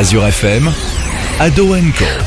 Azure FM, Ado.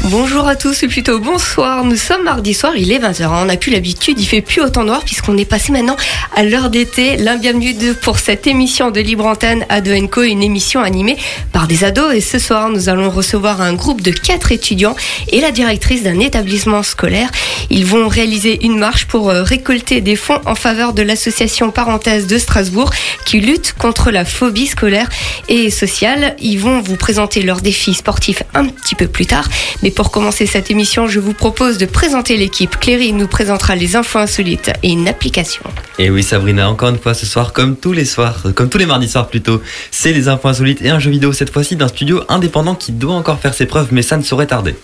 Bonjour à tous, ou plutôt bonsoir. Nous sommes mardi soir, il est 20h. On n'a plus l'habitude, il fait plus autant noir puisqu'on est passé maintenant à l'heure d'été. L'un bienvenue pour cette émission de Libre Antenne Ado Co, une émission animée par des ados. Et ce soir, nous allons recevoir un groupe de quatre étudiants et la directrice d'un établissement scolaire. Ils vont réaliser une marche pour euh, récolter des fonds en faveur de l'association Parenthèse de Strasbourg qui lutte contre la phobie scolaire et sociale. Ils vont vous présenter leurs défis sportifs un petit peu plus tard. Mais pour commencer cette émission, je vous propose de présenter l'équipe. Cléry nous présentera les infos insolites et une application. Et oui Sabrina, encore une fois ce soir, comme tous les soirs, comme tous les mardis soirs plutôt, c'est les infos insolites et un jeu vidéo cette fois-ci d'un studio indépendant qui doit encore faire ses preuves, mais ça ne saurait tarder.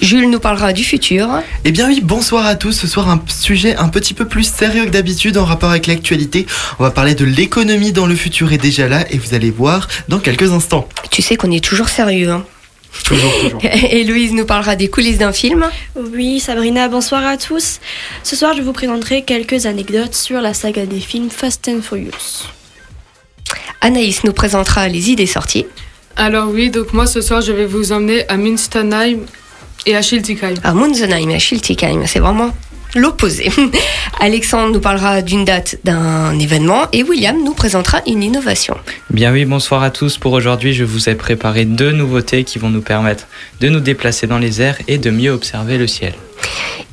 Jules nous parlera du futur. Eh bien oui, bonsoir à tous. Ce soir, un sujet un petit peu plus sérieux que d'habitude en rapport avec l'actualité. On va parler de l'économie dans le futur est déjà là et vous allez voir dans quelques instants. Tu sais qu'on est toujours sérieux. Hein Toujours, toujours. Et Louise nous parlera des coulisses d'un film. Oui, Sabrina, bonsoir à tous. Ce soir, je vous présenterai quelques anecdotes sur la saga des films Fast and Furious. Anaïs nous présentera les idées sorties. Alors oui, donc moi ce soir, je vais vous emmener à Münstenheim et à Schiltigheim. À Munzenheim et à Schiltigheim, c'est vraiment l'opposé. Alexandre nous parlera d'une date d'un événement et William nous présentera une innovation. Bien oui, bonsoir à tous. Pour aujourd'hui, je vous ai préparé deux nouveautés qui vont nous permettre de nous déplacer dans les airs et de mieux observer le ciel.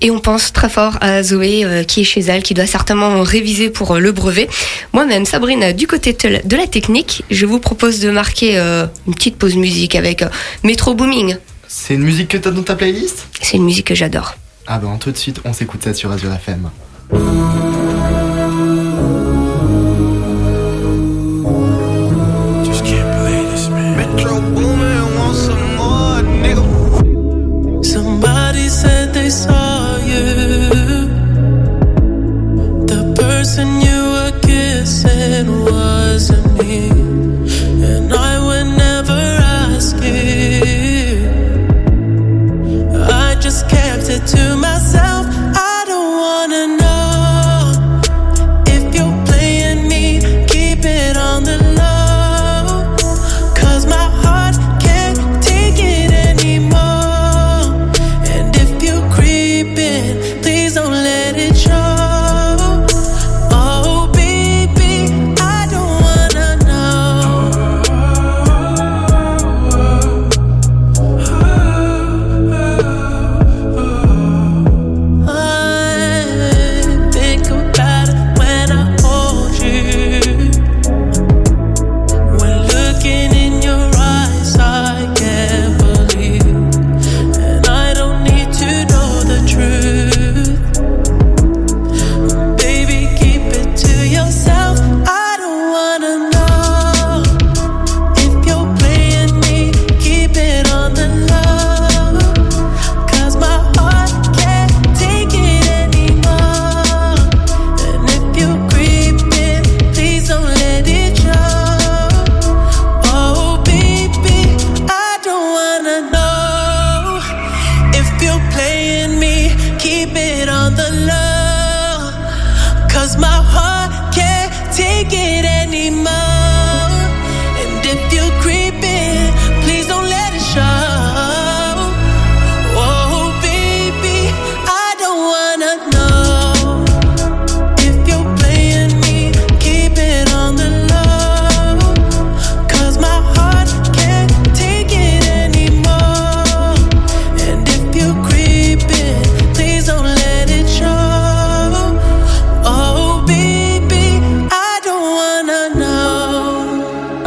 Et on pense très fort à Zoé euh, qui est chez elle, qui doit certainement réviser pour euh, le brevet. Moi-même, Sabrina, du côté de la technique, je vous propose de marquer euh, une petite pause musique avec euh, Metro Booming. C'est une musique que t'as dans ta playlist? C'est une musique que j'adore. Ah ben tout de suite, on s'écoute ça sur Azure FM.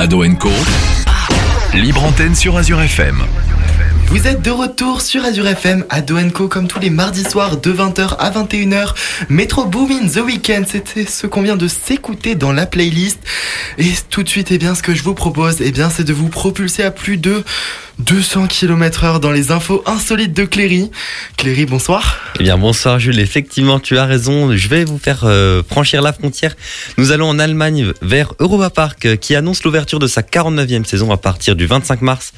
Ado Co. Libre antenne sur Azure FM. Vous êtes de retour sur Azure FM à Doenco comme tous les mardis soirs de 20h à 21h. Metro Boomin The Weekend, c'était ce qu'on vient de s'écouter dans la playlist. Et tout de suite, eh bien, ce que je vous propose, eh bien, c'est de vous propulser à plus de 200 km heure dans les infos insolites de Cléry. Cléry, bonsoir. Eh bien bonsoir Jules, effectivement tu as raison, je vais vous faire euh, franchir la frontière. Nous allons en Allemagne vers Europa Park euh, qui annonce l'ouverture de sa 49e saison à partir du 25 mars.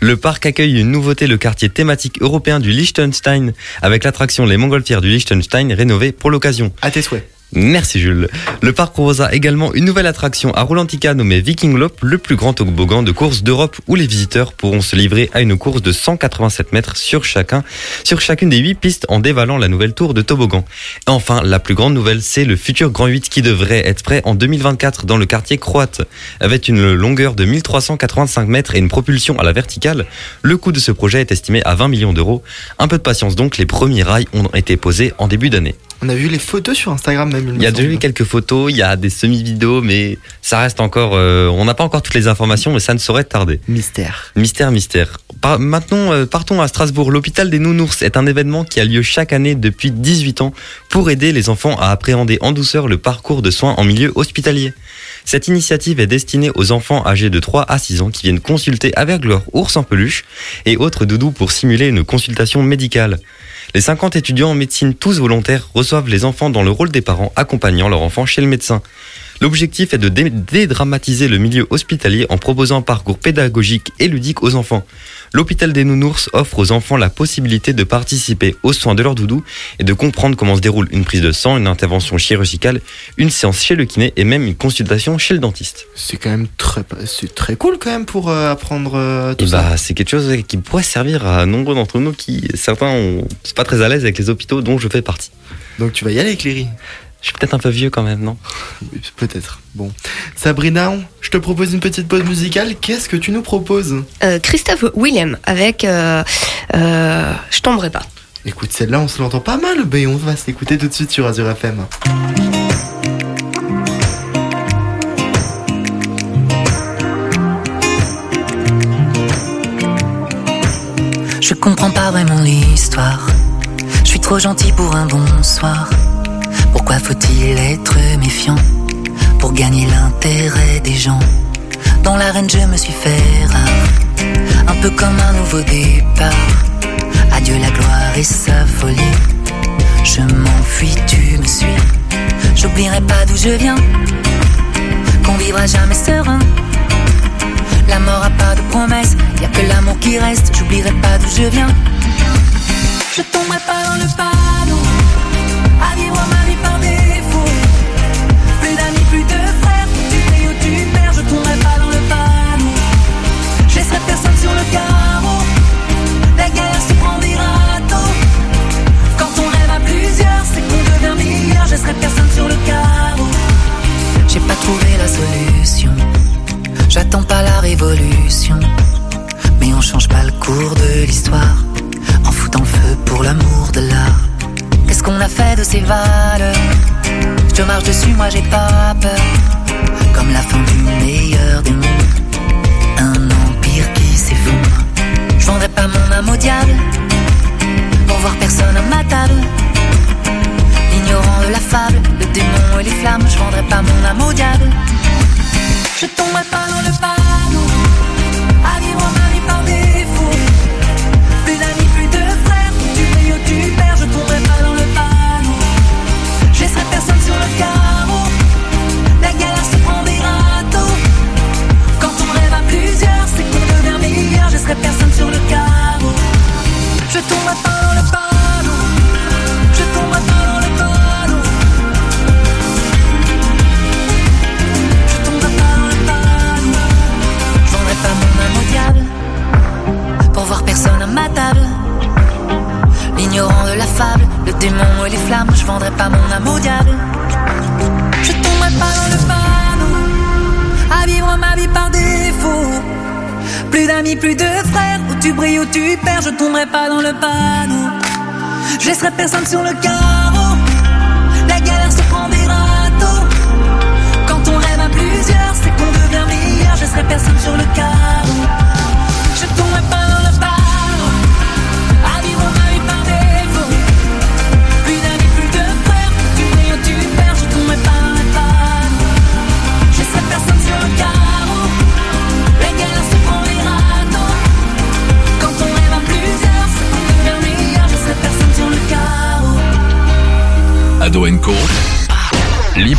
Le parc accueille une nouveauté, le quartier thématique européen du Liechtenstein avec l'attraction Les Montgolfières du Liechtenstein rénovée pour l'occasion. À tes souhaits. Merci Jules. Le parc proposera également une nouvelle attraction à Rolantica nommée Viking Loop, le plus grand toboggan de course d'Europe où les visiteurs pourront se livrer à une course de 187 mètres sur chacune des 8 pistes en dévalant la nouvelle tour de toboggan. Et enfin, la plus grande nouvelle, c'est le futur Grand 8 qui devrait être prêt en 2024 dans le quartier croate. Avec une longueur de 1385 mètres et une propulsion à la verticale, le coût de ce projet est estimé à 20 millions d'euros. Un peu de patience donc, les premiers rails ont été posés en début d'année. On a vu les photos sur Instagram même. Il y a déjà eu quelques photos, il y a des semi-vidéos, mais ça reste encore. euh, on n'a pas encore toutes les informations, mais ça ne saurait tarder. Mystère. Mystère, mystère. Par- maintenant, euh, partons à Strasbourg. L'hôpital des Nounours est un événement qui a lieu chaque année depuis 18 ans pour aider les enfants à appréhender en douceur le parcours de soins en milieu hospitalier. Cette initiative est destinée aux enfants âgés de 3 à 6 ans qui viennent consulter avec leur ours en peluche et autres doudous pour simuler une consultation médicale. Les 50 étudiants en médecine, tous volontaires, reçoivent les enfants dans le rôle des parents accompagnant leur enfant chez le médecin. L'objectif est de dé- dédramatiser le milieu hospitalier en proposant un parcours pédagogique et ludique aux enfants. L'hôpital des Nounours offre aux enfants la possibilité de participer aux soins de leur doudou et de comprendre comment se déroule une prise de sang, une intervention chirurgicale, une séance chez le kiné et même une consultation chez le dentiste. C'est quand même très, cool quand même pour euh, apprendre euh, tout Et ça. bah, c'est quelque chose qui pourrait servir à nombreux d'entre nous qui, certains, ont, sont pas très à l'aise avec les hôpitaux dont je fais partie. Donc tu vas y aller, Cléry Je suis peut-être un peu vieux quand même, non? Oui, Peut-être. Bon. Sabrina, je te propose une petite pause musicale. Qu'est-ce que tu nous proposes? Euh, Christophe Willem avec euh, euh, Je tomberai pas. Écoute, celle-là, on se l'entend pas mal, mais on va s'écouter tout de suite sur Azure FM. Je comprends pas vraiment l'histoire. Je suis trop gentil pour un bonsoir. Pourquoi faut-il être méfiant pour gagner l'intérêt des gens? Dans l'arène, je me suis fait rare, un peu comme un nouveau départ. Adieu la gloire et sa folie. Je m'enfuis, tu me suis. J'oublierai pas d'où je viens, qu'on vivra jamais serein. La mort a pas de promesse, y a que l'amour qui reste. J'oublierai pas d'où je viens. Je tomberai pas dans le panneau,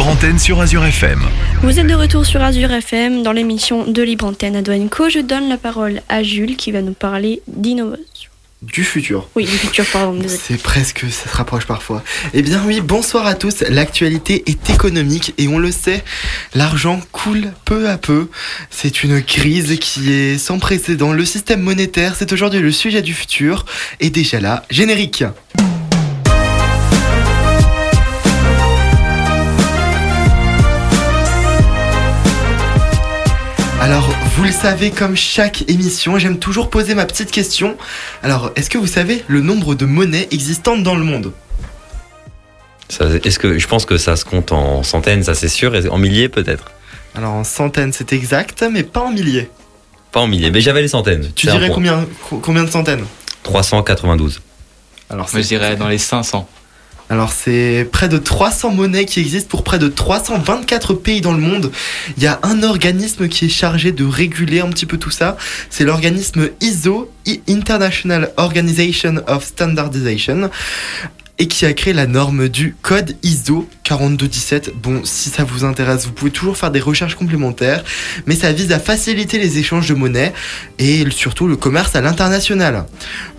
Libre antenne sur Azure FM. Vous êtes de retour sur Azure FM dans l'émission de Libre Antenne à Co. Je donne la parole à Jules qui va nous parler d'innovation. du futur. Oui, du futur, pardon, désolé. C'est presque, ça se rapproche parfois. Eh bien oui, bonsoir à tous. L'actualité est économique et on le sait, l'argent coule peu à peu. C'est une crise qui est sans précédent. Le système monétaire, c'est aujourd'hui le sujet du futur. Et déjà là, générique. Alors, vous le savez, comme chaque émission, j'aime toujours poser ma petite question. Alors, est-ce que vous savez le nombre de monnaies existantes dans le monde? Ça, Est-ce que je pense que ça se compte en centaines, ça c'est sûr, et en milliers peut-être? Alors, en centaines, c'est exact, mais pas en milliers. Pas en milliers, mais j'avais les centaines. Tu dirais combien, co- combien de centaines? 392. Alors, Moi, je dirais dans les 500. Alors c'est près de 300 monnaies qui existent pour près de 324 pays dans le monde. Il y a un organisme qui est chargé de réguler un petit peu tout ça. C'est l'organisme ISO, International Organization of Standardization, et qui a créé la norme du code ISO 4217. Bon, si ça vous intéresse, vous pouvez toujours faire des recherches complémentaires, mais ça vise à faciliter les échanges de monnaie et surtout le commerce à l'international.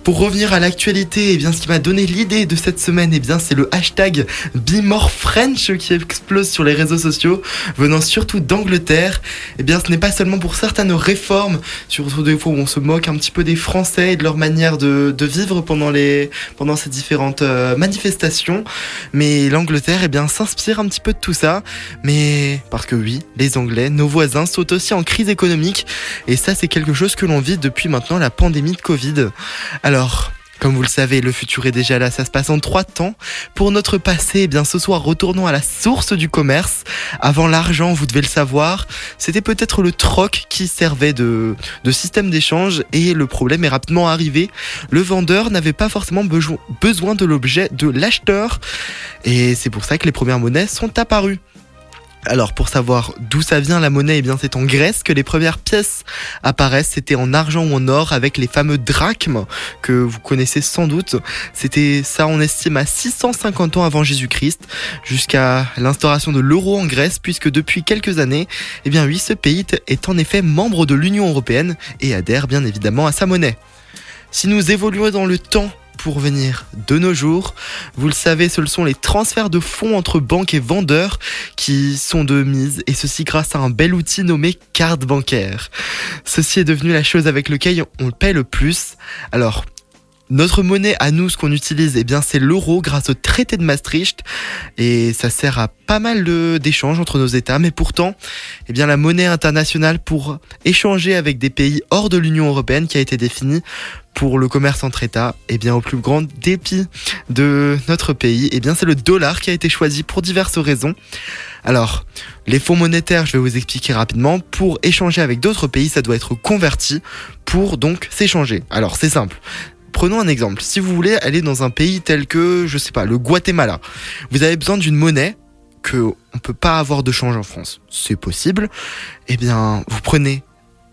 Pour revenir à l'actualité, eh bien, ce qui m'a donné l'idée de cette semaine, eh bien, c'est le hashtag BeMoreFrench qui explose sur les réseaux sociaux, venant surtout d'Angleterre. Eh bien, ce n'est pas seulement pour certaines réformes, surtout des fois où on se moque un petit peu des Français et de leur manière de, vivre pendant les, pendant ces différentes euh, manifestations, mais l'Angleterre, eh bien, s'inspire un petit peu de tout ça. Mais parce que oui, les Anglais, nos voisins, sont aussi en crise économique, et ça, c'est quelque chose que l'on vit depuis maintenant la pandémie de Covid. Comme vous le savez, le futur est déjà là, ça se passe en trois temps. Pour notre passé, eh bien ce soir, retournons à la source du commerce. Avant l'argent, vous devez le savoir, c'était peut-être le troc qui servait de, système d'échange et le problème est rapidement arrivé. Le vendeur n'avait pas forcément besoin de l'objet de l'acheteur et c'est pour ça que les premières monnaies sont apparues. Alors pour savoir d'où ça vient la monnaie, eh bien c'est en Grèce que les premières pièces apparaissent. C'était en argent ou en or avec les fameux drachmes que vous connaissez sans doute. C'était ça, on estime à 650 ans avant Jésus-Christ, jusqu'à l'instauration de l'euro en Grèce, puisque depuis quelques années, eh bien oui, ce pays est en effet membre de l'Union européenne et adhère bien évidemment à sa monnaie. Si nous évoluons dans le temps pour venir de nos jours, vous le savez, ce sont les transferts de fonds entre banques et vendeurs qui sont de mise, et ceci grâce à un bel outil nommé carte bancaire. Ceci est devenu la chose avec laquelle on paie le plus. Alors, notre monnaie à nous, ce qu'on utilise, eh bien, c'est l'euro grâce au traité de Maastricht. Et ça sert à pas mal d'échanges entre nos États. Mais pourtant, eh bien, la monnaie internationale pour échanger avec des pays hors de l'Union européenne qui a été définie pour le commerce entre États, eh bien, au plus grand dépit de notre pays, eh bien, c'est le dollar qui a été choisi pour diverses raisons. Alors, les fonds monétaires, je vais vous expliquer rapidement. Pour échanger avec d'autres pays, ça doit être converti pour donc s'échanger. Alors, c'est simple. Prenons un exemple. Si vous voulez aller dans un pays tel que, je sais pas, le Guatemala, vous avez besoin d'une monnaie que on peut pas avoir de change en France. C'est possible. Eh bien, vous prenez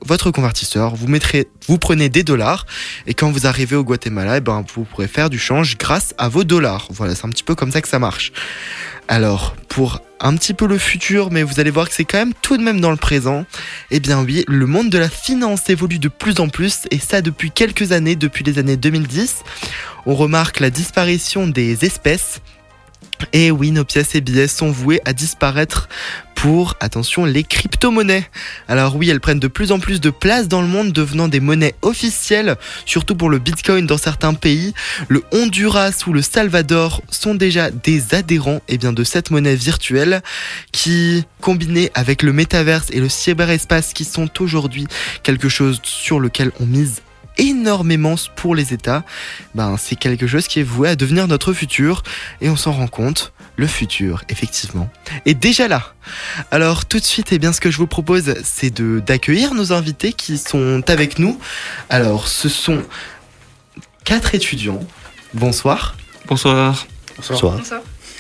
votre convertisseur, vous mettrez, vous prenez des dollars et quand vous arrivez au Guatemala, eh ben, vous pourrez faire du change grâce à vos dollars. Voilà, c'est un petit peu comme ça que ça marche. Alors, pour un petit peu le futur, mais vous allez voir que c'est quand même tout de même dans le présent, eh bien oui, le monde de la finance évolue de plus en plus, et ça depuis quelques années, depuis les années 2010. On remarque la disparition des espèces, et oui, nos pièces et billets sont voués à disparaître pour, attention, les crypto-monnaies. Alors oui, elles prennent de plus en plus de place dans le monde, devenant des monnaies officielles, surtout pour le Bitcoin dans certains pays. Le Honduras ou le Salvador sont déjà des adhérents eh bien, de cette monnaie virtuelle qui, combinée avec le métaverse et le cyberespace qui sont aujourd'hui quelque chose sur lequel on mise énormément pour les États, ben, c'est quelque chose qui est voué à devenir notre futur et on s'en rend compte, le futur, effectivement, est déjà là. Alors tout de suite, eh bien, ce que je vous propose, c'est de d'accueillir nos invités qui sont avec nous. Alors, ce sont quatre étudiants. Bonsoir. Bonsoir. Bonsoir.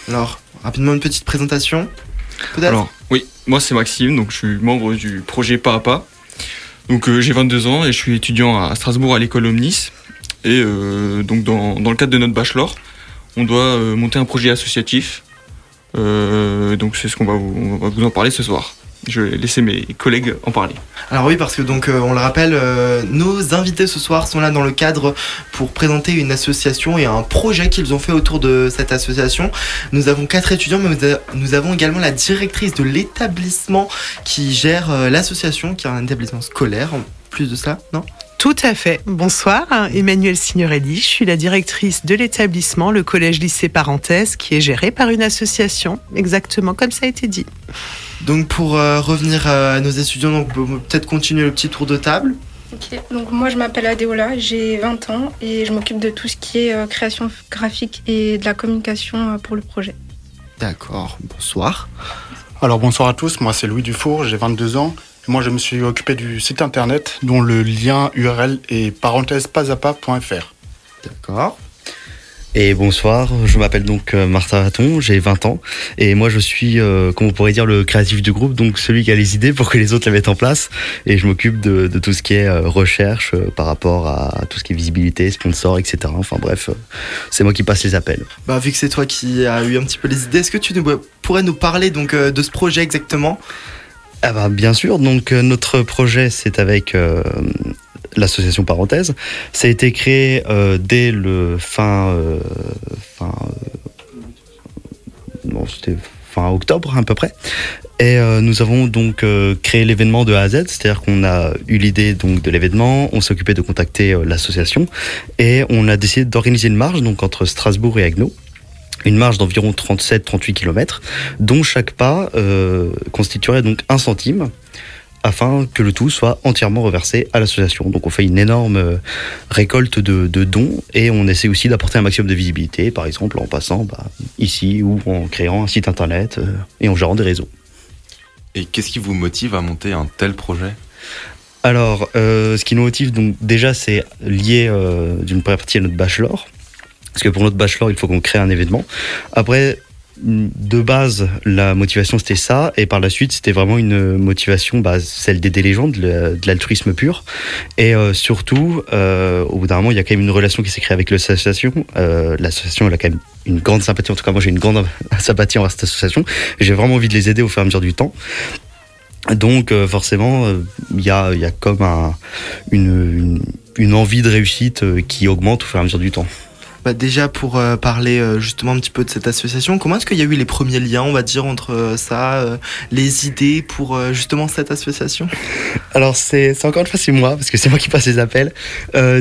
Alors, rapidement une petite présentation. Alors, oui, moi c'est Maxime, donc je suis membre du projet Parapa. Donc euh, j'ai 22 ans et je suis étudiant à Strasbourg à l'école Omnis. Et euh, donc dans, le cadre de notre bachelor, on doit euh, monter un projet associatif. Donc c'est ce qu'on va vous en parler ce soir. Je vais laisser mes collègues en parler. Alors oui, parce que donc euh, on le rappelle, euh, nos invités ce soir sont là dans le cadre pour présenter une association et un projet qu'ils ont fait autour de cette association. Nous avons quatre étudiants, mais nous avons également la directrice de l'établissement qui gère euh, l'association, qui est un établissement scolaire. En plus de ça, non? Tout à fait. Bonsoir, Emmanuel Signorelli. Je suis la directrice de l'établissement, le collège-lycée Parenthèse, qui est géré par une association, exactement comme ça a été dit. Donc pour euh, revenir euh, à nos étudiants, donc on peut peut-être continuer le petit tour de table. Ok, donc moi je m'appelle Adéola, j'ai 20 ans et je m'occupe de tout ce qui est euh, création graphique et de la communication euh, pour le projet. D'accord, bonsoir. Alors bonsoir à tous, moi c'est Louis Dufour, j'ai 22 ans. Et moi je me suis occupé du site internet dont le lien URL est parenthèse pasapa.fr. D'accord. Et bonsoir, je m'appelle donc euh, Martin Raton, j'ai 20 ans et moi je suis, euh, comme on pourrait dire, le créatif du groupe, donc celui qui a les idées pour que les autres les mettent en place et je m'occupe de, de tout ce qui est euh, recherche euh, par rapport à tout ce qui est visibilité, sponsor, etc. Enfin bref, c'est moi qui passe les appels. Bah, vu que c'est toi qui as eu un petit peu les idées, est-ce que tu nous- pourrais nous parler donc de ce projet exactement? Ah bah, bien sûr, donc notre projet c'est avec euh, l'association Parenthèse. Ça a été créé euh, dès le fin... euh, euh, fin octobre à peu près. Et nous avons donc créé l'événement de A à Z, c'est-à-dire qu'on a eu l'idée donc de l'événement, on s'est occupé de contacter l'association et on a décidé d'organiser une marche donc entre Strasbourg et Agno une marche d'environ 37-38 km, dont chaque pas constituerait donc un centime, afin que le tout soit entièrement reversé à l'association. Donc on fait une énorme euh, récolte de, de dons et on essaie aussi d'apporter un maximum de visibilité, par exemple en passant bah, ici ou en créant un site internet euh, et en gérant des réseaux. Et qu'est-ce qui vous motive à monter un tel projet? Alors, euh, ce qui nous motive, donc déjà, c'est lié euh, d'une première partie à notre bachelor. Parce que pour notre bachelor, il faut qu'on crée un événement. Après, de base, la motivation, c'était ça. Et par la suite, c'était vraiment une motivation, bah, celle d'aider les gens, de la- de l'altruisme pur. Et euh, surtout, euh, au bout d'un moment, il y a quand même une relation qui s'est créée avec l'association. Euh, l'association, elle a quand même une grande sympathie. En tout cas, moi, j'ai une grande sympathie envers cette association. J'ai vraiment envie de les aider au fur et à mesure du temps. Donc forcément, il y, a, comme un- une, une, envie de réussite qui augmente au fur et à mesure du temps. Déjà pour euh, parler euh, justement un petit peu de cette association, comment est-ce qu'il y a eu les premiers liens, on va dire, entre euh, ça, les idées pour justement cette association? Alors c'est encore une fois c'est moi parce que c'est moi qui passe les appels.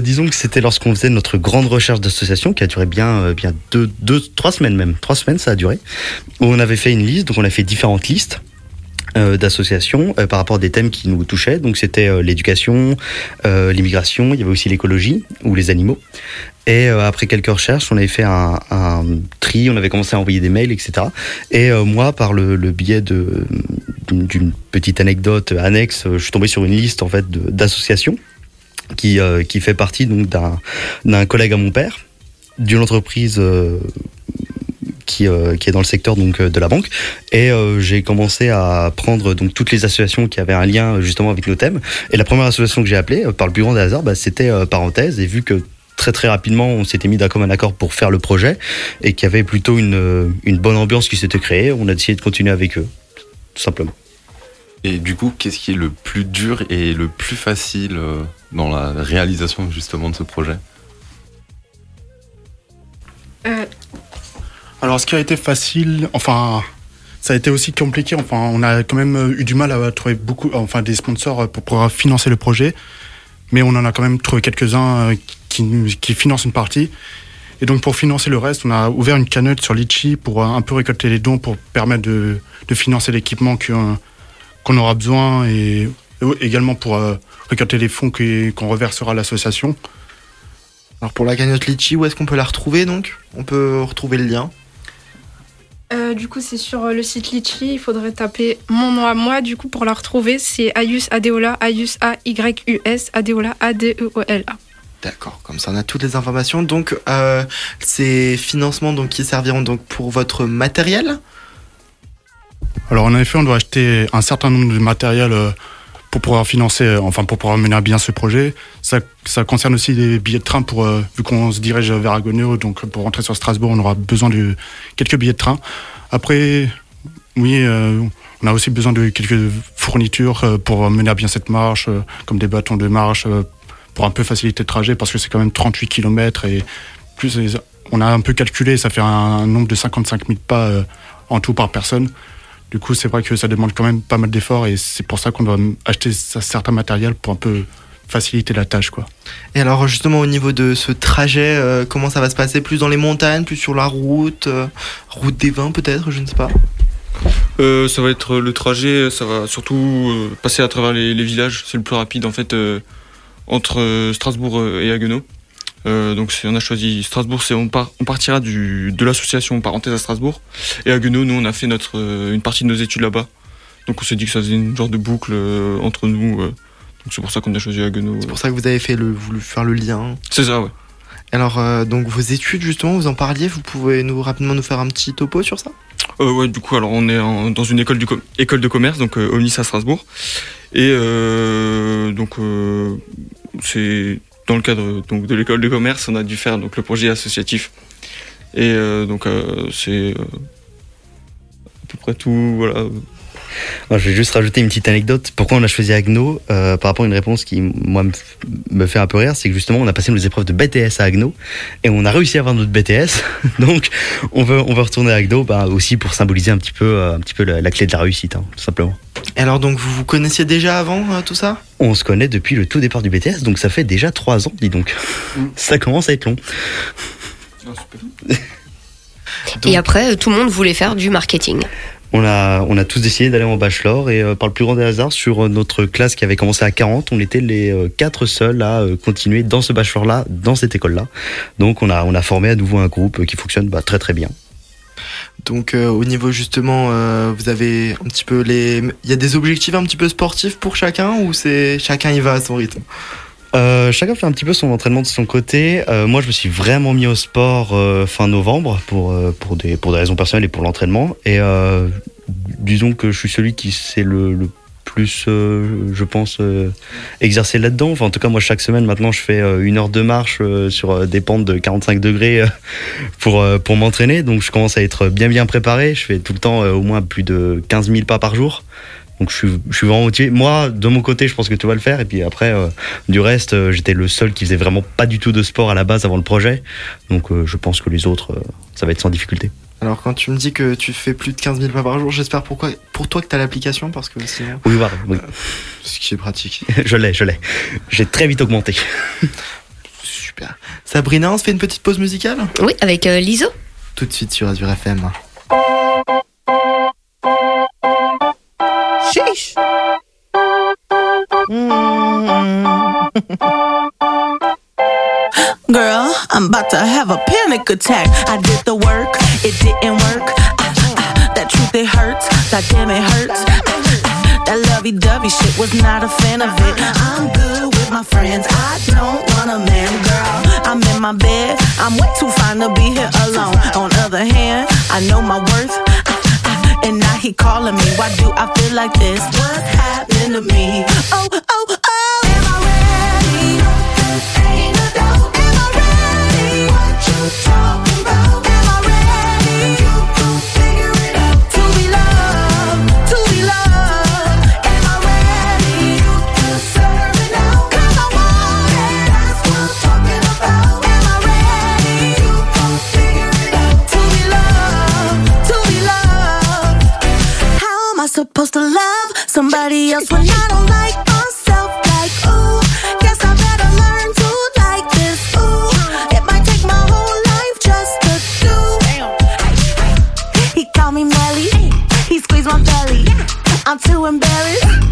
Disons que c'était lorsqu'on faisait notre grande recherche d'association qui a duré bien bien deux, deux trois semaines même. Trois semaines ça a duré. Où on avait fait une liste donc on a fait différentes listes d'associations euh, par rapport à des thèmes qui nous touchaient donc c'était euh, l'éducation euh, l'immigration il y avait aussi l'écologie ou les animaux et euh, après quelques recherches, on avait fait un, tri, on avait commencé à envoyer des mails, etc. Et euh, moi, par le, biais de d'une petite anecdote annexe, euh, je suis tombé sur une liste en fait d'associations qui euh, qui fait partie donc d'un d'un collègue à mon père, d'une entreprise. Euh, qui, est dans le secteur donc euh, de la banque. Et euh, j'ai commencé à prendre donc toutes les associations qui avaient un lien justement avec nos thèmes. Et la première association que j'ai appelée par le plus grand des hasards bah, c'était parenthèse. Et vu que très très rapidement on s'était mis d'un commun accord pour faire le projet et qu'il y avait plutôt une, bonne ambiance qui s'était créée on a décidé de continuer avec eux tout simplement. Et du coup, qu'est-ce qui est le plus dur et le plus facile dans la réalisation justement de ce projet? Alors ce qui a été facile, enfin ça a été aussi compliqué, enfin on a quand même euh, eu du mal à trouver beaucoup, enfin des sponsors euh, pour pouvoir financer le projet, mais on en a quand même trouvé quelques-uns euh, qui, financent une partie. Et donc pour financer le reste, on a ouvert une cagnotte sur Litchi pour un peu récolter les dons pour permettre de, financer l'équipement qu'on aura besoin et, également pour récolter les fonds qu'on reversera à l'association. Alors pour la cagnotte Litchi, où est-ce qu'on peut la retrouver donc? On peut retrouver le lien. Euh, du coup, c'est sur euh, le site Litchi. Il faudrait taper mon nom à moi. Du coup, pour la retrouver, c'est Ayus Adeola, Ayus A-Y-U-S, Adeola A-D-E-O-L-A. D'accord, comme ça on a toutes les informations. Donc euh, ces financements donc, qui serviront donc pour votre matériel? Alors en effet, on doit acheter un certain nombre de matériel euh, pour pouvoir financer, euh, enfin pour pouvoir mener à bien ce projet. Ça, ça concerne aussi des billets de train pour, euh, vu qu'on se dirige vers Agonio, donc pour rentrer sur Strasbourg, on aura besoin de quelques billets de train. Après, Oui, euh, on a aussi besoin de quelques fournitures euh, pour mener à bien cette marche, euh, comme des bâtons de marche, euh, pour un peu faciliter le trajet, parce que c'est quand même 38 km et plus on a un peu calculé, ça fait un, nombre de 55 000 pas euh, en tout par personne. Du coup, c'est vrai que ça demande quand même pas mal d'efforts et c'est pour ça qu'on doit acheter certains matériels pour un peu faciliter la tâche, quoi. Et alors justement au niveau de ce trajet, euh, comment ça va se passer? Plus dans les montagnes, plus sur la route, euh, route des vins peut-être, je ne sais pas. Euh, ça va être le trajet, ça va surtout euh, passer à travers les, les villages. C'est le plus rapide en fait euh, entre Strasbourg et Haguenau. Euh, donc on a choisi Strasbourg, c'est on, part, on partira du, de l'association parenthèse à Strasbourg. Et Haguenau, nous on a fait notre, euh, une partie de nos études là-bas. Donc on s'est dit que ça faisait une genre de boucle euh, entre nous. donc c'est pour ça qu'on a choisi Haguenau. C'est pour ça que vous avez fait le, voulu faire le lien. C'est ça, ouais. Alors euh, donc vos études justement, vous en parliez, vous pouvez nous rapidement nous faire un petit topo sur ça? Euh, ouais, du coup, alors on est en- dans une école, du com- école de commerce, donc euh, Omnis à Strasbourg. Et euh, donc, c'est dans le cadre donc, de l'école de commerce, on a dû faire donc, le projet associatif. Et euh, donc, euh, c'est euh, à peu près tout. Voilà. Je vais juste rajouter une petite anecdote. Pourquoi on a choisi Agno Par rapport à une réponse qui, moi, me, fait un peu rire, c'est que justement, on a passé nos épreuves de BTS à Agno et on a réussi à avoir notre BTS. Donc, on veut, on veut retourner à Agno bah, aussi pour symboliser un petit peu, un petit peu la, la clé de la réussite, hein, tout simplement. Et alors donc vous vous connaissiez déjà avant euh, tout ça? On se connaît depuis le tout départ du BTS, donc ça fait déjà trois ans, dis donc. Ça commence à être long. Et après, euh, tout le monde voulait faire du marketing. On a, on a tous décidé d'aller en bachelor et euh, par le plus grand des hasards, sur notre classe qui avait commencé à 40, on était les euh, quatre seuls à euh, continuer dans ce bachelor-là, dans cette école-là. Donc on a, on a formé à nouveau un groupe qui fonctionne bah, très très bien. Donc euh, au niveau justement, euh, vous avez un petit peu les, il y a des objectifs un petit peu sportifs pour chacun ou c'est chacun y va à son rythme? Euh, chacun fait un petit peu son entraînement de son côté. Moi, je me suis vraiment mis au sport fin novembre pour, des, raisons personnelles et pour l'entraînement. Et disons que je suis celui qui s'est le, le plus, euh, je pense, euh, exercé là-dedans. Enfin, en tout cas, moi, chaque semaine, maintenant, je fais euh, une heure de marche sur des pentes de 45 degrés pour, m'entraîner. Donc, je commence à être bien, bien préparé. Je fais tout le temps au moins plus de 15 000 pas par jour. Donc je suis, je suis vraiment motivé. Moi, de mon côté, je pense que tu vas le faire. Et puis après, du reste, j'étais le seul qui faisait vraiment pas du tout de sport à la base avant le projet. Donc je pense que les autres, ça va être sans difficulté. Alors quand tu me dis que tu fais plus de 15 000 pas par jour, j'espère pourquoi, pour toi que tu as l'application parce que sinon... Oui, voilà. Oui. Ce qui est pratique. je l'ai, je l'ai. J'ai très vite augmenté. Super. Sabrina, on se fait une petite pause musicale? Oui, avec euh, l'ISO. Tout de suite sur Azure FM. Sheesh. Girl, I'm about to have a panic attack. I did the work, it didn't work. Ah, ah, that truth, it hurts. That damn, it hurts. Ah, ah, that lovey dovey shit was not a fan of it. I'm good with my friends. I don't want a man, girl. I'm in my bed. I'm way too fine to be here alone. On other hand, I know my worth. Ah, ah, And now he calling me. Why do I feel like this? What's happening to me? Oh, oh, oh. Am I ready? Ain't no supposed to love somebody else when I don't like myself? I'm too embarrassed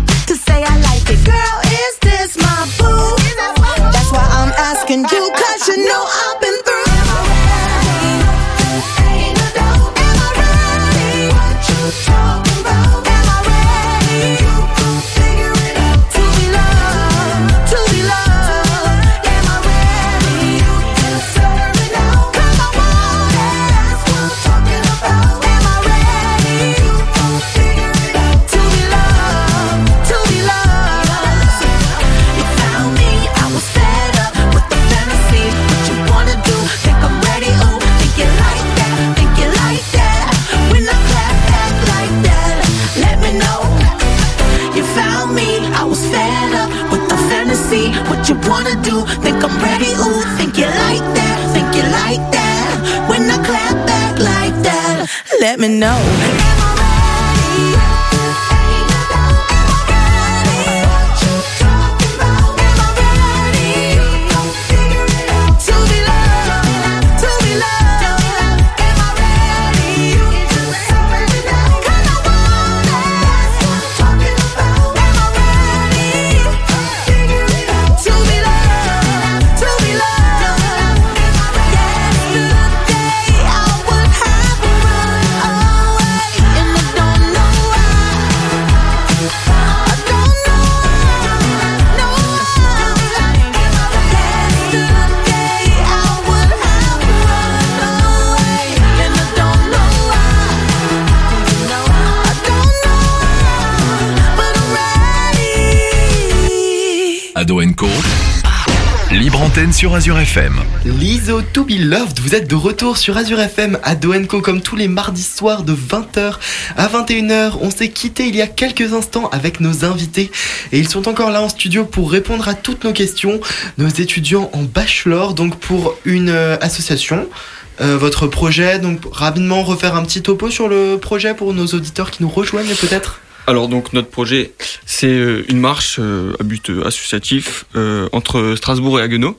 sur Azure FM. L'ISO To Be Loved, vous êtes de retour sur Azure FM à Doenco comme tous les mardis soirs de 20h à 21h. On s'est quitté il y a quelques instants avec nos invités et ils sont encore là en studio pour répondre à toutes nos questions. Nos étudiants en bachelor, donc pour une euh, association. euh, votre projet, donc rapidement refaire un petit topo sur le projet pour nos auditeurs qui nous rejoignent peut-être Alors donc notre projet, c'est euh, une marche euh, à but associatif euh, entre Strasbourg et Haguenau.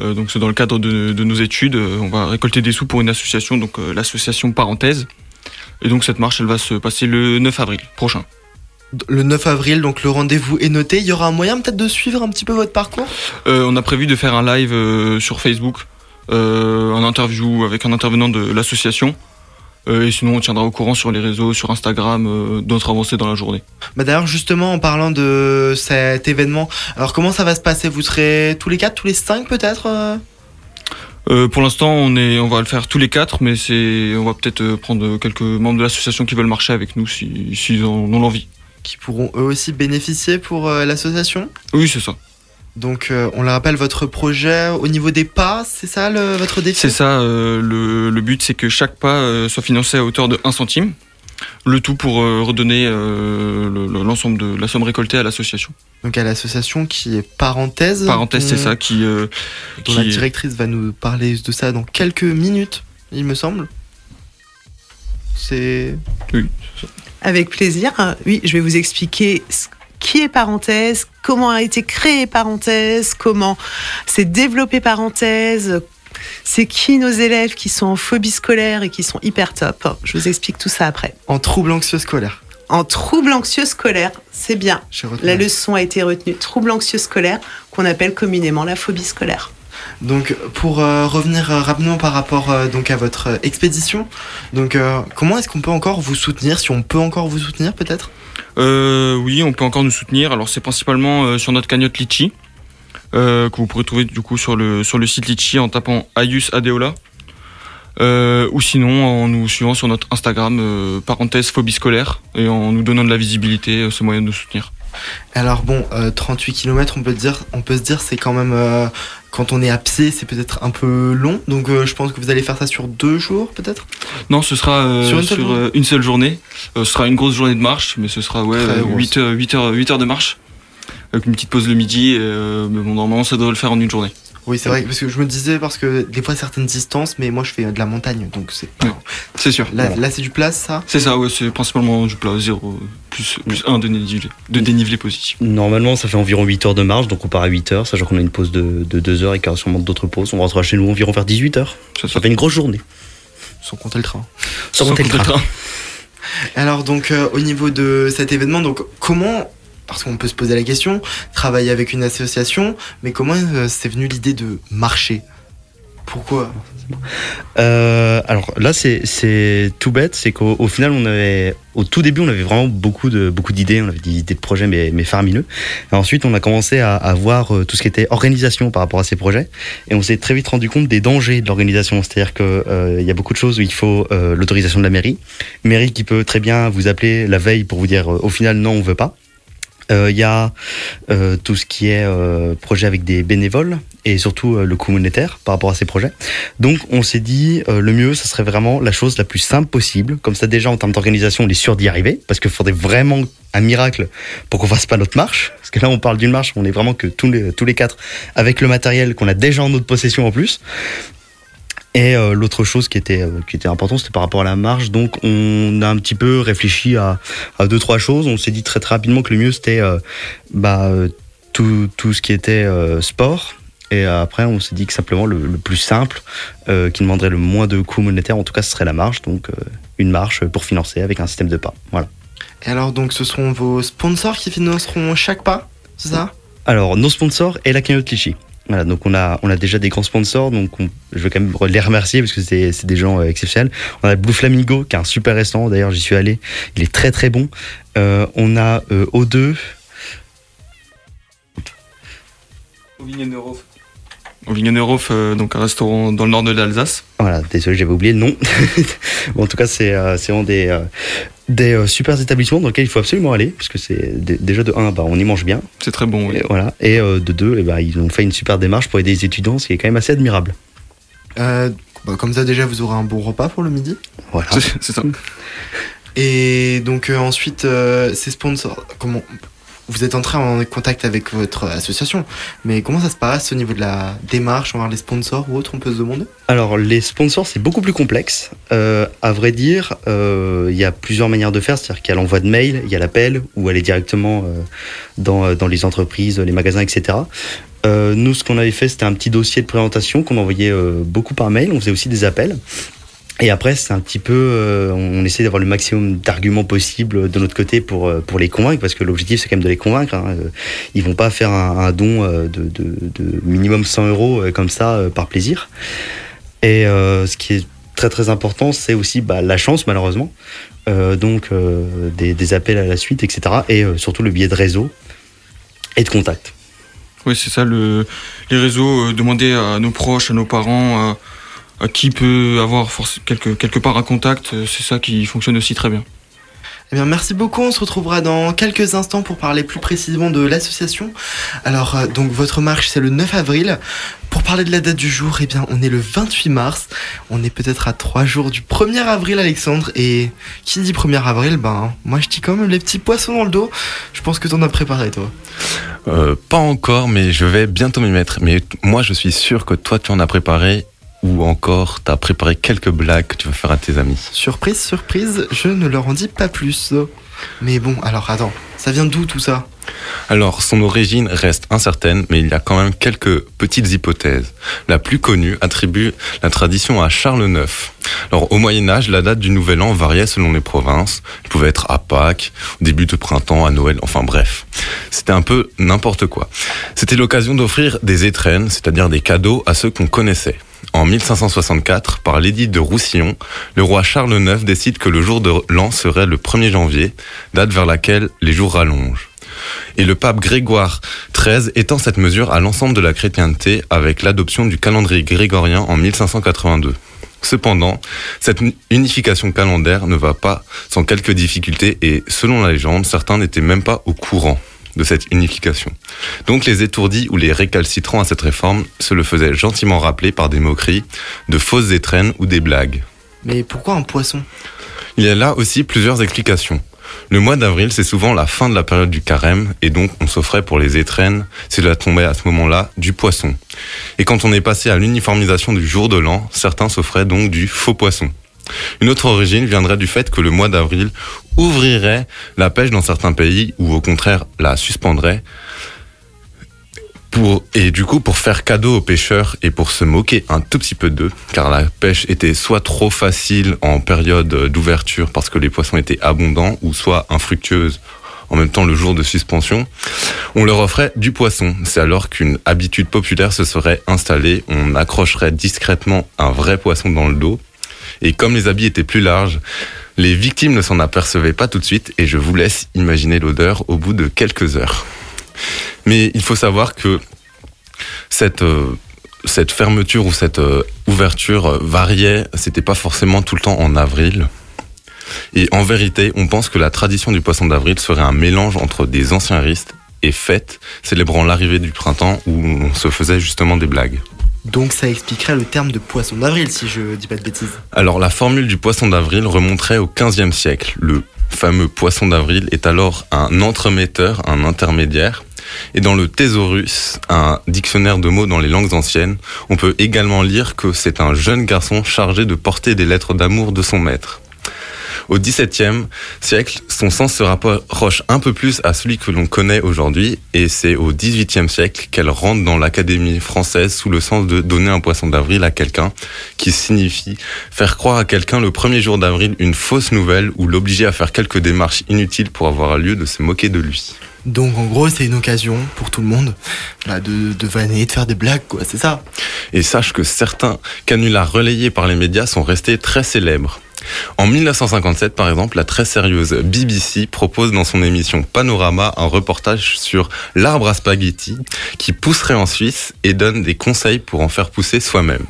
Euh, donc c'est dans le cadre de, de nos études. Euh, on va récolter des sous pour une association, donc euh, l'association Parenthèse. Et donc cette marche, elle va se passer le 9 avril prochain. Le 9 avril, donc le rendez-vous est noté. Il y aura un moyen peut-être de suivre un petit peu votre parcours? Euh, on a prévu de faire un live euh, sur Facebook, euh, un interview avec un intervenant de l'association. Euh, et sinon, on tiendra au courant sur les réseaux, sur Instagram, euh, d'autres avancées dans la journée. Bah d'ailleurs justement en parlant de cet événement, alors comment ça va se passer? Vous serez tous les quatre, tous les cinq peut-être euh? Pour l'instant, on est, on va le faire tous les quatre, mais c'est, on va peut-être prendre quelques membres de l'association qui veulent marcher avec nous, si, s'ils en ont l'envie. Qui pourront eux aussi bénéficier pour euh, l'association? Oui, c'est ça. Donc euh, on le rappelle, votre projet au niveau des pas, c'est ça le, votre défi C'est ça. euh, le, le but, c'est que chaque pas euh, soit financé à hauteur de 1 centime. Le tout pour euh, redonner euh, le- le- l'ensemble de la somme récoltée à l'association. Donc à l'association qui est Parenthèse. Parenthèse, c'est ça, qui, euh, dont la directrice va nous parler de ça dans quelques minutes, il me semble. C'est... Oui. Avec plaisir. Oui, je vais vous expliquer ce- qui est parenthèse, comment a été créé parenthèse, comment s'est développé parenthèse, c'est qui nos élèves qui sont en phobie scolaire et qui sont hyper top. Je vous explique tout ça après. En trouble anxieux scolaire. En trouble anxieux scolaire, c'est bien. La leçon a été retenue. Trouble anxieux scolaire, qu'on appelle communément la phobie scolaire. Donc pour euh, revenir euh, rapidement par rapport euh, donc à votre expédition, donc comment est-ce qu'on peut encore vous soutenir, si on peut encore vous soutenir peut-être? Euh, oui, on peut encore nous soutenir. Alors c'est principalement euh, sur notre cagnotte Litchi, euh, que vous pourrez trouver du coup sur le, sur le site Litchi en tapant Ayus Adeola. Euh, ou sinon en nous suivant sur notre Instagram, parenthèse phobie scolaire, et en nous donnant de la visibilité, ce moyen de nous soutenir. Alors bon, euh, 38 km, on peut dire, on peut se dire, c'est quand même euh, quand on est à pied, c'est peut-être un peu long. Donc euh, je pense que vous allez faire ça sur deux jours, peut-être? Non, ce sera euh, Sur sur, une seule journée? euh, une seule journée. Euh, ce sera une grosse journée de marche, mais ce sera ouais, Très euh, grosse. 8, heures, 8, heures, 8 heures de marche, avec une petite pause le midi. euh, mais bon, normalement, ça devrait le faire en une journée. Oui, c'est vrai, parce que je me disais parce que des fois certaines distances, mais moi je fais de la montagne, donc c'est. pas- C'est sûr. Là, Voilà. là c'est du plat, ça? C'est ça, ouais, c'est principalement du plat, 0 plus, plus 1 de dénivelé, de dénivelé positif. Normalement, ça fait environ 8 heures de marche, donc on part à 8 heures, sachant qu'on a une pause de, de 2 heures et qu'il y aura sûrement d'autres pauses. On rentrera chez nous environ vers 18 heures. Ça, fait une grosse journée. Sans compter le train. Sans compter le train. Alors donc euh, au niveau de cet événement, donc comment parce qu'on peut se poser la question, travailler avec une association, mais comment euh, c'est venu l'idée de marcher? Pourquoi? Euh, alors là, c'est tout bête, c'est qu'au au final, on avait, au tout début, on avait vraiment beaucoup beaucoup d'idées, on avait des idées de projets, mais, mais faramineux. Et ensuite, on a commencé à, à voir euh, tout ce qui était organisation par rapport à ces projets, et on s'est très vite rendu compte des dangers de l'organisation. C'est-à-dire que euh, il y a beaucoup de choses où il faut l'autorisation de la mairie, mairie qui peut très bien vous appeler la veille pour vous dire, au final, non, on veut pas. Euh, Il y a euh, tout ce qui est euh, projet avec des bénévoles et surtout euh, le coût monétaire par rapport à ces projets. Donc on s'est dit euh, le mieux, ça serait vraiment la chose la plus simple possible. Comme ça déjà en termes d'organisation, on est sûr d'y arriver parce qu'il faudrait vraiment un miracle pour qu'on fasse pas notre marche. Parce que là on parle d'une marche, on est vraiment que tous les, tous les quatre avec le matériel qu'on a déjà en notre possession en plus. Et euh, l'autre chose qui était, euh, qui était importante, c'était par rapport à la marche. Donc, on a un petit peu réfléchi à, à deux, trois choses. On s'est dit très, très rapidement que le mieux, c'était euh, bah, tout, tout ce qui était euh, sport. Et après, on s'est dit que simplement le, le plus simple, qui demanderait le moins de coûts monétaires, en tout cas, ce serait la marche. Donc, une marche pour financer avec un système de pas. Voilà. Et alors, donc, ce seront vos sponsors qui financeront chaque pas, c'est ça? Alors, nos sponsors et la cagnotte Litchi. Voilà, donc on a, on a déjà des grands sponsors, donc on- je veux quand même les remercier parce que c'est c'est des gens euh, exceptionnels. On a Blue Flamingo, qui est un super restaurant, d'ailleurs j'y suis allé, il est très très bon. Euh, on a euh, O2, Au Vignenerof, euh, donc un restaurant dans le nord de l'Alsace. voilà, désolé j'avais oublié le nom. Bon, en tout cas c'est euh, c'est vraiment des, euh, des euh, super établissements dans lesquels il faut absolument aller, parce que c'est dé- déjà de 1, bah, on y mange bien. C'est très bon, oui. Et, voilà, et euh, de 2, bah, ils ont fait une super démarche pour aider les étudiants, ce qui est quand même assez admirable. Euh, bah, Comme ça, déjà, vous aurez un bon repas pour le midi. Voilà. C'est ça. Et donc, euh, ensuite, euh, ces sponsors, comment. Vous êtes entré en contact avec votre association, mais comment ça se passe au niveau de la démarche envers les sponsors ou autres, on peut se demander? Alors, les sponsors, c'est beaucoup plus complexe. Euh, à vrai dire, euh, il y a plusieurs manières de faire. C'est-à-dire qu'il y a l'envoi de mail, il y a l'appel, ou aller directement euh, dans, les entreprises, les magasins, etc. Nous, ce qu'on avait fait, c'était un petit dossier de présentation qu'on envoyait beaucoup par mail. On faisait aussi des appels. Et après, c'est un petit peu, euh, on essaie d'avoir le maximum d'arguments possibles de notre côté pour euh, pour les convaincre, parce que l'objectif c'est quand même de les convaincre. Hein. Euh, Ils vont pas faire un, don de, de, minimum 100 euros comme ça par plaisir. Et ce qui est très très important, c'est aussi bah, la chance malheureusement. Donc des, appels à la suite, etc. Et surtout le biais de réseau et de contact. Oui, c'est ça, le, les réseaux, demander à nos proches, à nos parents, qui peut avoir force, quelque, quelque part un contact, euh, c'est ça qui fonctionne aussi très bien. Eh bien, merci beaucoup. On se retrouvera dans quelques instants pour parler plus précisément de l'association. Alors, euh, donc, votre marche, c'est le 9 avril. Pour parler de la date du jour, eh bien, on est le 28 mars. On est peut-être à trois jours du 1er avril, Alexandre. Et qui dit 1er avril, ben, moi, je dis quand même les petits poissons dans le dos. Je pense que t'en as préparé, toi. Euh, pas encore, mais je vais bientôt m'y mettre. Mais moi, je suis sûr que toi, tu en as préparé, ou encore, tu as préparé quelques blagues que tu vas faire à tes amis. Surprise, surprise, je ne leur en dis pas plus. Mais bon, alors, attends, ça vient d'où tout ça? Alors, son origine reste incertaine, mais il y a quand même quelques petites hypothèses. La plus connue attribue la tradition à Charles IX. Alors, au Moyen Âge, la date du Nouvel An variait selon les provinces. Il pouvait être à Pâques, au début de printemps, à Noël, enfin bref. C'était un peu n'importe quoi. C'était l'occasion d'offrir des étrennes, c'est-à-dire des cadeaux à ceux qu'on connaissait. En 1564, par l'édit de Roussillon, le roi Charles IX décide que le jour de l'an serait le 1er janvier, date vers laquelle les jours rallongent. Et le pape Grégoire XIII étend cette mesure à l'ensemble de la chrétienté avec l'adoption du calendrier grégorien en 1582. Cependant, cette unification calendaire ne va pas sans quelques difficultés et, selon la légende, certains n'étaient même pas au courant de cette unification. Donc les étourdis ou les récalcitrants à cette réforme se le faisaient gentiment rappeler par des moqueries, de fausses étrennes ou des blagues. Mais pourquoi un poisson? Il y a là aussi plusieurs explications. Le mois d'avril, c'est souvent la fin de la période du carême, et donc on s'offrait pour les étrennes, cela tombait à ce moment-là, du poisson. Et quand on est passé à l'uniformisation du jour de l'an, certains s'offraient donc du faux poisson. Une autre origine viendrait du fait que le mois d'avril ouvrirait la pêche dans certains pays, ou au contraire la suspendrait, pour, et du coup, pour faire cadeau aux pêcheurs et pour se moquer un tout petit peu d'eux, car la pêche était soit trop facile en période d'ouverture parce que les poissons étaient abondants, ou soit infructueuse en même temps le jour de suspension, on leur offrait du poisson. C'est alors qu'une habitude populaire se serait installée, on accrocherait discrètement un vrai poisson dans le dos, et comme les habits étaient plus larges, les victimes ne s'en apercevaient pas tout de suite, et je vous laisse imaginer l'odeur au bout de quelques heures. Mais il faut savoir que cette, euh, fermeture ou cette euh, ouverture euh, variait, c'était pas forcément tout le temps en avril. Et en vérité, on pense que la tradition du poisson d'avril serait un mélange entre des anciens ristes et fêtes célébrant l'arrivée du printemps où on se faisait justement des blagues. Donc ça expliquerait le terme de poisson d'avril, si je dis pas de bêtises. Alors la formule du poisson d'avril remonterait au XVe siècle. Le fameux poisson d'avril est alors un entremetteur, un intermédiaire, Et dans le Thésaurus, un dictionnaire de mots dans les langues anciennes, on peut également lire que c'est un jeune garçon chargé de porter des lettres d'amour de son maître. Au XVIIe siècle, son sens se rapproche un peu plus à celui que l'on connaît aujourd'hui, et c'est au XVIIIe siècle qu'elle rentre dans l'Académie française sous le sens de donner un poisson d'avril à quelqu'un, qui signifie faire croire à quelqu'un le premier jour d'avril une fausse nouvelle ou l'obliger à faire quelques démarches inutiles pour avoir lieu de se moquer de lui. Donc en gros, c'est une occasion pour tout le monde de, de vanner, de faire des blagues, quoi, c'est ça. Et sache que certains canulars relayés par les médias sont restés très célèbres. En 1957, par exemple, la très sérieuse BBC propose dans son émission Panorama un reportage sur l'arbre à spaghetti qui pousserait en Suisse et donne des conseils pour en faire pousser soi-même.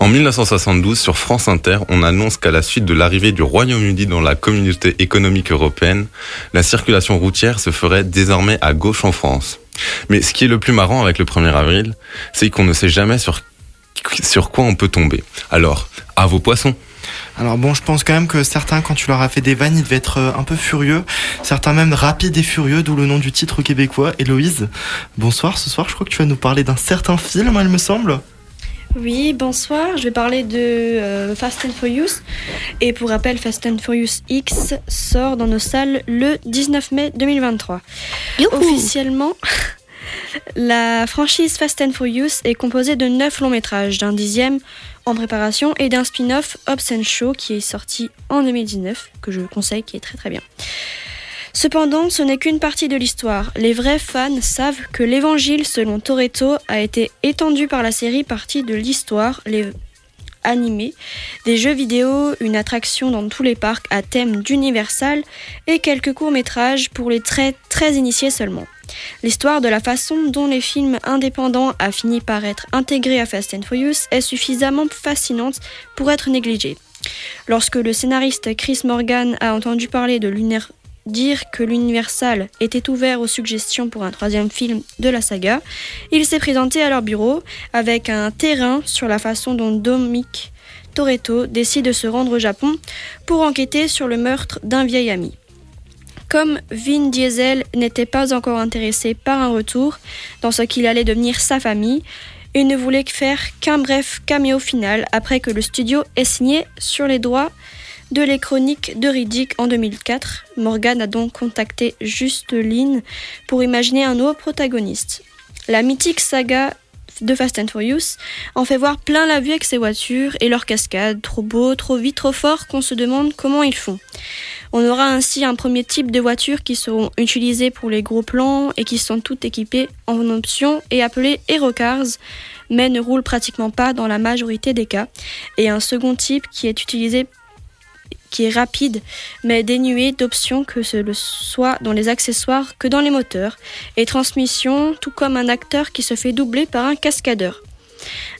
En 1972, sur France Inter, on annonce qu'à la suite de l'arrivée du Royaume-Uni dans la communauté économique européenne, la circulation routière se ferait désormais à gauche en France. Mais ce qui est le plus marrant avec le 1er avril, c'est qu'on ne sait jamais sur, sur quoi on peut tomber. Alors, à vos poissons Alors bon, je pense quand même que certains, quand tu leur as fait des vannes, ils devaient être euh, un peu furieux. Certains même rapides et furieux, d'où le nom du titre québécois. Héloïse, bonsoir. Ce soir, je crois que tu vas nous parler d'un certain film, il me semble. Oui, bonsoir. Je vais parler de euh, Fast and Furious. Et pour rappel, Fast and Furious X sort dans nos salles le 19 mai 2023. Officiellement, la franchise Fast and Furious est composée de 9 longs métrages, d'un dixième en préparation et d'un spin-off Hobbs Show qui est sorti en 2019, que je conseille, qui est très très bien. Cependant, ce n'est qu'une partie de l'histoire. Les vrais fans savent que l'évangile selon Toretto a été étendu par la série partie de l'histoire, les animés, des jeux vidéo, une attraction dans tous les parcs à thème d'Universal et quelques courts-métrages pour les très très initiés seulement. L'histoire de la façon dont les films indépendants a fini par être intégrés à Fast and Furious est suffisamment fascinante pour être négligée. Lorsque le scénariste Chris Morgan a entendu parler de l'univers dire que l'Universal était ouvert aux suggestions pour un troisième film de la saga, il s'est présenté à leur bureau avec un terrain sur la façon dont Dominic Toretto décide de se rendre au Japon pour enquêter sur le meurtre d'un vieil ami. Comme Vin Diesel n'était pas encore intéressé par un retour dans ce qu'il allait devenir sa famille, il ne voulait faire qu'un bref caméo final après que le studio ait signé sur les droits de les chroniques de Riddick en 2004. Morgan a donc contacté Juste Lynn pour imaginer un nouveau protagoniste. La mythique saga de Fast and Furious en fait voir plein la vue avec ses voitures et leurs cascades, trop beaux, trop vite, trop forts qu'on se demande comment ils font. On aura ainsi un premier type de voitures qui seront utilisées pour les gros plans et qui sont toutes équipées en option et appelées Aerocars, mais ne roulent pratiquement pas dans la majorité des cas, et un second type qui est utilisé qui est rapide mais dénué d'options que ce le soit dans les accessoires que dans les moteurs et transmission, tout comme un acteur qui se fait doubler par un cascadeur.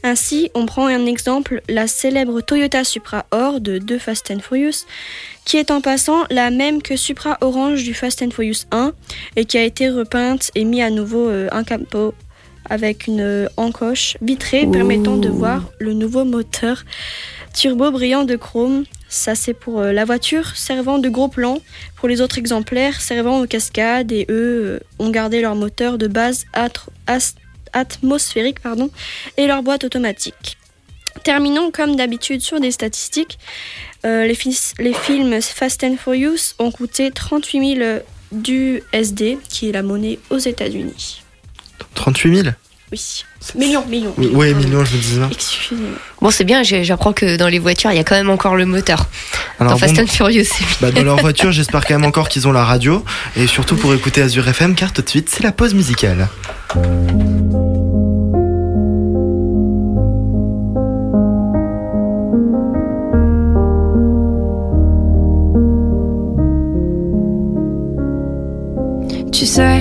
Ainsi, on prend un exemple, la célèbre Toyota Supra Or de 2 Fast and Furious, qui est en passant la même que Supra Orange du Fast and Furious 1 et qui a été repeinte et mis à nouveau euh, un capot avec une euh, encoche vitrée permettant de voir le nouveau moteur turbo brillant de chrome. Ça c'est pour euh, la voiture servant de gros plan. Pour les autres exemplaires servant aux cascades et eux euh, ont gardé leur moteur de base atmosphérique pardon, et leur boîte automatique. Terminons comme d'habitude sur des statistiques. Euh, les films Fast and Furious ont coûté 38 000 du SD, qui est la monnaie aux États-Unis. 38 000 Oui. Millions, millions. Oui, millions, je me disais. Excusez-moi. Bon, c'est bien, j'ai- j'apprends que dans les voitures, il y a quand même encore le moteur. Alors dans Fast bon, and Furious, c'est Bah, dans leur voiture, j'espère quand même encore qu'ils ont la radio. Et surtout pour écouter Azure FM, car tout de suite, c'est la pause musicale. Tu sais,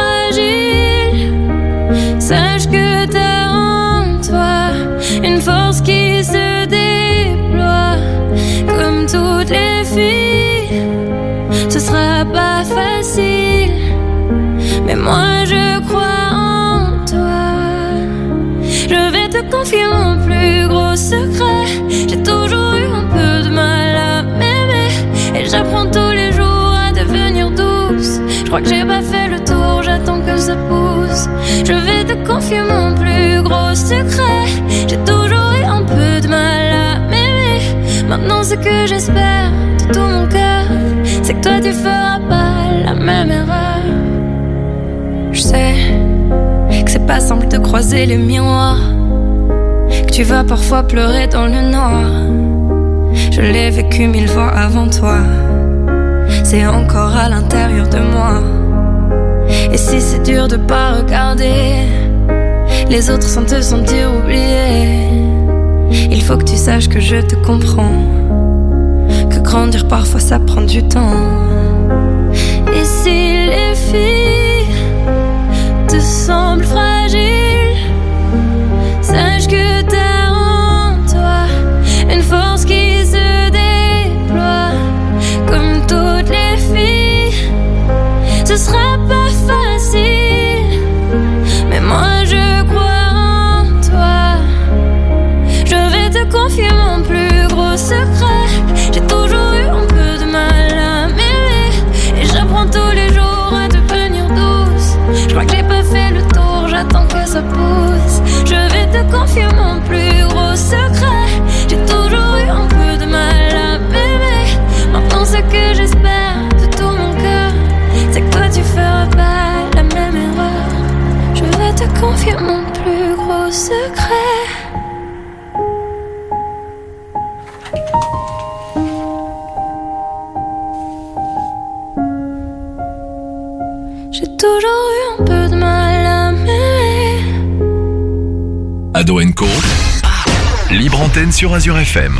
pas facile, mais moi je crois en toi. Je vais te confier mon plus gros secret. J'ai toujours eu un peu de mal à m'aimer et j'apprends tous les jours à devenir douce. Je crois que j'ai pas fait le tour, j'attends que ça pousse. Je vais te confier mon plus gros secret. J'ai toujours eu un peu de mal à m'aimer. Maintenant, ce que j'espère de tout mon cœur, c'est que toi tu feras pas même erreur. Je sais que c'est pas simple de croiser les miroirs, que tu vas parfois pleurer dans le noir. Je l'ai vécu mille fois avant toi, c'est encore à l'intérieur de moi. Et si c'est dur de pas regarder les autres sans te sentir oublié, il faut que tu saches que je te comprends, que grandir parfois ça prend du temps. Te semblent fragiles, sache que t'as en toi une force qui se déploie comme toutes les filles. Ce sera pas facile, mais moi je crois en toi. Je vais te confier mon plus gros secret. Je crois que j'ai pas fait le tour, j'attends que ça pousse. Je vais te confier mon plus gros secret. Co. Libre antenne sur Azure FM.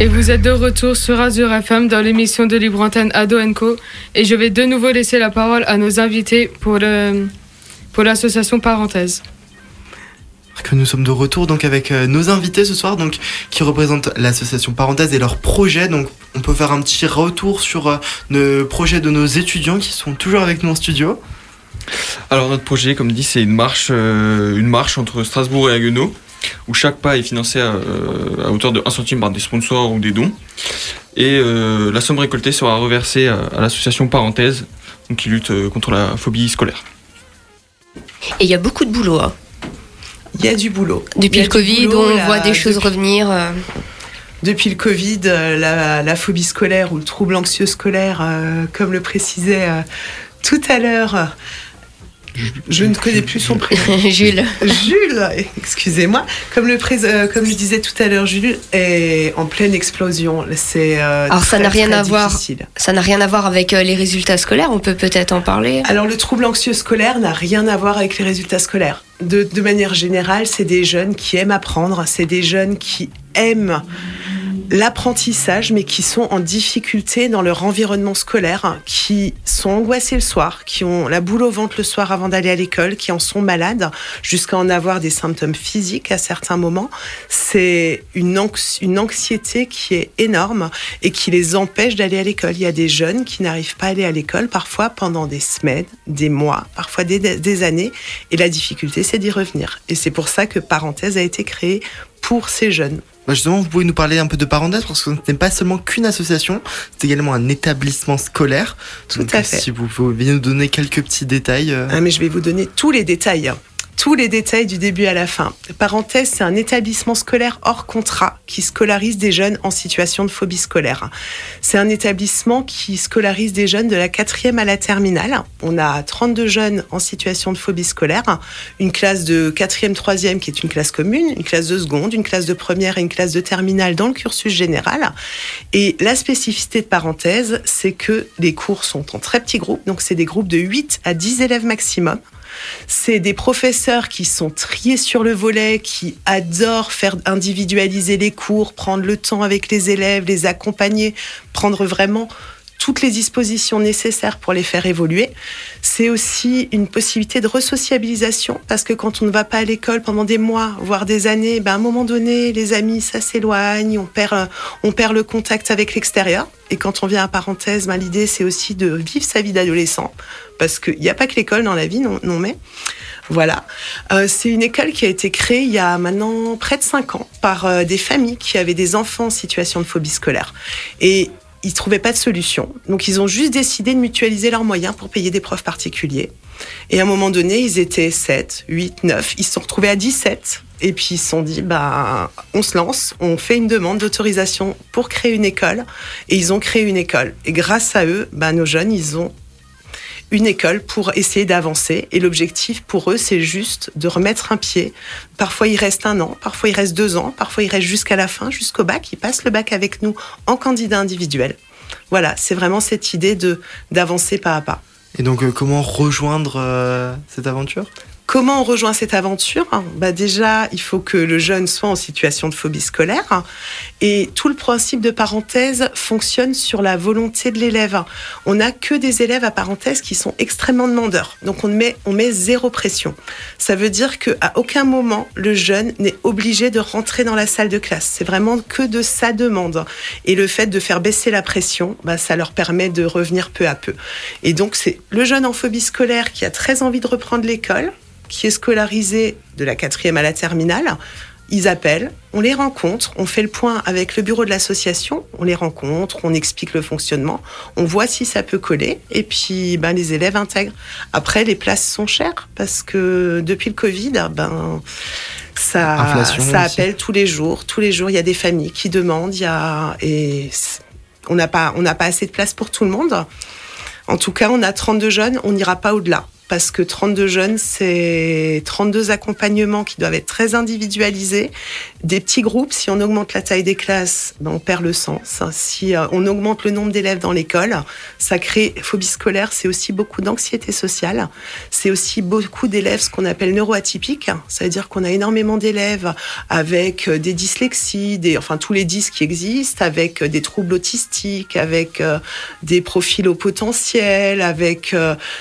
Et vous êtes de retour sur Azure FM dans l'émission de Libre Antenne Ado Co. Et je vais de nouveau laisser la parole à nos invités pour le pour l'association Parenthèse. que nous sommes de retour donc avec euh, nos invités ce soir donc qui représentent l'association Parenthèse et leurs projets donc on peut faire un petit retour sur euh, le projet de nos étudiants qui sont toujours avec nous en studio. Alors notre projet, comme dit, c'est une marche, euh, une marche entre Strasbourg et Haguenau, où chaque pas est financé à, euh, à hauteur de 1 centime par des sponsors ou des dons. Et euh, la somme récoltée sera reversée à, à l'association Parenthèse, donc, qui lutte euh, contre la phobie scolaire. Et il y a beaucoup de boulot. hein. Il y a du boulot. Depuis le Covid, boulot, on voit des choses depuis- revenir. euh, Depuis le Covid, la, la phobie scolaire ou le trouble anxieux scolaire, euh, comme le précisait euh, tout à l'heure, euh, je ne connais plus son prénom. Jules. Jules, excusez-moi. Comme le, euh, comme le disait tout à l'heure Jules, est en pleine explosion. C'est euh, Alors ça n'a rien à voir. difficile. Ça n'a rien à voir avec euh, les résultats scolaires. On peut peut-être en parler. Alors le trouble anxieux scolaire n'a rien à voir avec les résultats scolaires. De, de manière générale, c'est des jeunes qui aiment apprendre, c'est des jeunes qui aiment l'apprentissage, mais qui sont en difficulté dans leur environnement scolaire, qui sont angoissés le soir, qui ont la boule au ventre le soir avant d'aller à l'école, qui en sont malades, jusqu'à en avoir des symptômes physiques à certains moments. C'est une anxiété qui est énorme et qui les empêche d'aller à l'école. Il y a des jeunes qui n'arrivent pas à aller à l'école parfois pendant des semaines, des mois, parfois des, des années, et la difficulté, c'est d'y revenir. Et c'est pour ça que Parenthèse a été créée pour ces jeunes. Bah justement, vous pouvez nous parler un peu de Parenthèse parce que ce n'est pas seulement qu'une association, c'est également un établissement scolaire. Tout Donc, à euh, fait. Si vous pouviez nous donner quelques petits détails. euh, Ah, mais je vais vous donner tous les détails. Tous les détails du début à la fin. Parenthèse, c'est un établissement scolaire hors contrat qui scolarise des jeunes en situation de phobie scolaire. C'est un établissement qui scolarise des jeunes de la quatrième à la terminale. On a 32 jeunes en situation de phobie scolaire, une classe de quatrième, troisième qui est une classe commune, une classe de seconde, une classe de première et une classe de terminale dans le cursus général. Et la spécificité de parenthèse, c'est que les cours sont en très petits groupes, donc c'est des groupes de 8 à 10 élèves maximum. C'est des professeurs qui sont triés sur le volet, qui adorent faire individualiser les cours, prendre le temps avec les élèves, les accompagner, prendre vraiment toutes les dispositions nécessaires pour les faire évoluer. C'est aussi une possibilité de resociabilisation parce que quand on ne va pas à l'école pendant des mois, voire des années, ben à un moment donné, les amis, ça s'éloigne, on perd, euh, on perd le contact avec l'extérieur. Et quand on vient à parenthèse, ben l'idée c'est aussi de vivre sa vie d'adolescent parce qu'il n'y a pas que l'école dans la vie, non, non mais. Voilà. Euh, c'est une école qui a été créée il y a maintenant près de cinq ans par euh, des familles qui avaient des enfants en situation de phobie scolaire. Et ils trouvaient pas de solution. Donc ils ont juste décidé de mutualiser leurs moyens pour payer des profs particuliers. Et à un moment donné, ils étaient 7, 8, 9. Ils se sont retrouvés à 17. Et puis ils se sont dit, bah, on se lance, on fait une demande d'autorisation pour créer une école. Et ils ont créé une école. Et grâce à eux, bah, nos jeunes, ils ont une école pour essayer d'avancer. Et l'objectif pour eux, c'est juste de remettre un pied. Parfois, il reste un an, parfois, il reste deux ans, parfois, il reste jusqu'à la fin, jusqu'au bac. Ils passent le bac avec nous en candidat individuel. Voilà, c'est vraiment cette idée de d'avancer pas à pas. Et donc, euh, comment rejoindre euh, cette aventure? Comment on rejoint cette aventure? Bah Déjà, il faut que le jeune soit en situation de phobie scolaire. Et tout le principe de parenthèse fonctionne sur la volonté de l'élève. On n'a que des élèves à parenthèse qui sont extrêmement demandeurs. Donc on met, on met zéro pression. Ça veut dire qu'à aucun moment, le jeune n'est obligé de rentrer dans la salle de classe. C'est vraiment que de sa demande. Et le fait de faire baisser la pression, bah, ça leur permet de revenir peu à peu. Et donc c'est le jeune en phobie scolaire qui a très envie de reprendre l'école, qui est scolarisé de la quatrième à la terminale, ils appellent, on les rencontre, on fait le point avec le bureau de l'association, on les rencontre, on explique le fonctionnement, on voit si ça peut coller, et puis ben, les élèves intègrent. Après, les places sont chères parce que depuis le Covid, ben ça, Inflation ça aussi. appelle tous les jours. Tous les jours, il y a des familles qui demandent, il y a et on n'a pas on n'a pas assez de place pour tout le monde. En tout cas, on a 32 jeunes, on n'ira pas au-delà. Parce que 32 jeunes, c'est 32 accompagnements qui doivent être très individualisés. Des petits groupes, si on augmente la taille des classes, ben on perd le sens. Si euh, on augmente le nombre d'élèves dans l'école, ça crée phobie scolaire, c'est aussi beaucoup d'anxiété sociale. C'est aussi beaucoup d'élèves, ce qu'on appelle neuroatypiques. Ça veut dire qu'on a énormément d'élèves avec euh, des dyslexies, enfin tous les dys qui existent, avec euh, des troubles autistiques, avec des profils au potentiel, avec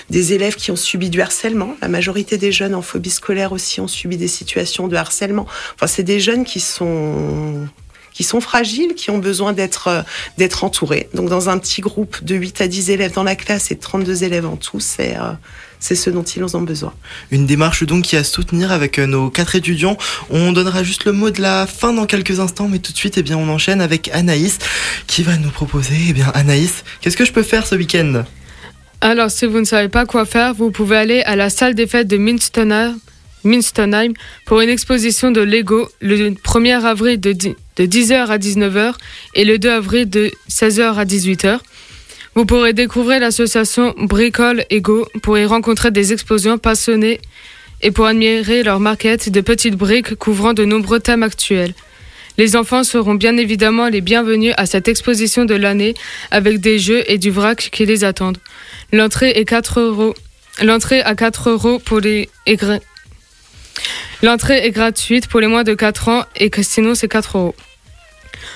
des élèves qui ont subi du harcèlement. La majorité des jeunes en phobie scolaire aussi ont subi des situations de harcèlement. Enfin, c'est des jeunes qui sont qui sont fragiles, qui ont besoin d'être euh, d'être entourés. Donc dans un petit groupe de 8 à 10 élèves dans la classe et de 32 élèves en tout, c'est euh, c'est ce dont ils ont besoin. Une démarche donc qui à soutenir avec euh, nos quatre étudiants. On donnera juste le mot de la fin dans quelques instants, mais tout de suite, eh bien, on enchaîne avec Anaïs qui va nous proposer. Eh bien, Anaïs, qu'est-ce que je peux faire ce week-end? Alors, si vous ne savez pas quoi faire, vous pouvez aller à la salle des fêtes de Minstonheim pour une exposition de Lego le 1er avril de, dix- de 10h à 19h et le 2 avril de 16h à 18h. Vous pourrez découvrir l'association Bricole Ego pour y rencontrer des exposants passionnés et pour admirer leur maquette de petites briques couvrant de nombreux thèmes actuels. Les enfants seront bien évidemment les bienvenus à cette exposition de l'année avec des jeux et du vrac qui les attendent. L'entrée est 4 euros. L'entrée à 4 euros pour les est gra- L'entrée est gratuite pour les moins de 4 ans et que sinon c'est 4 euros.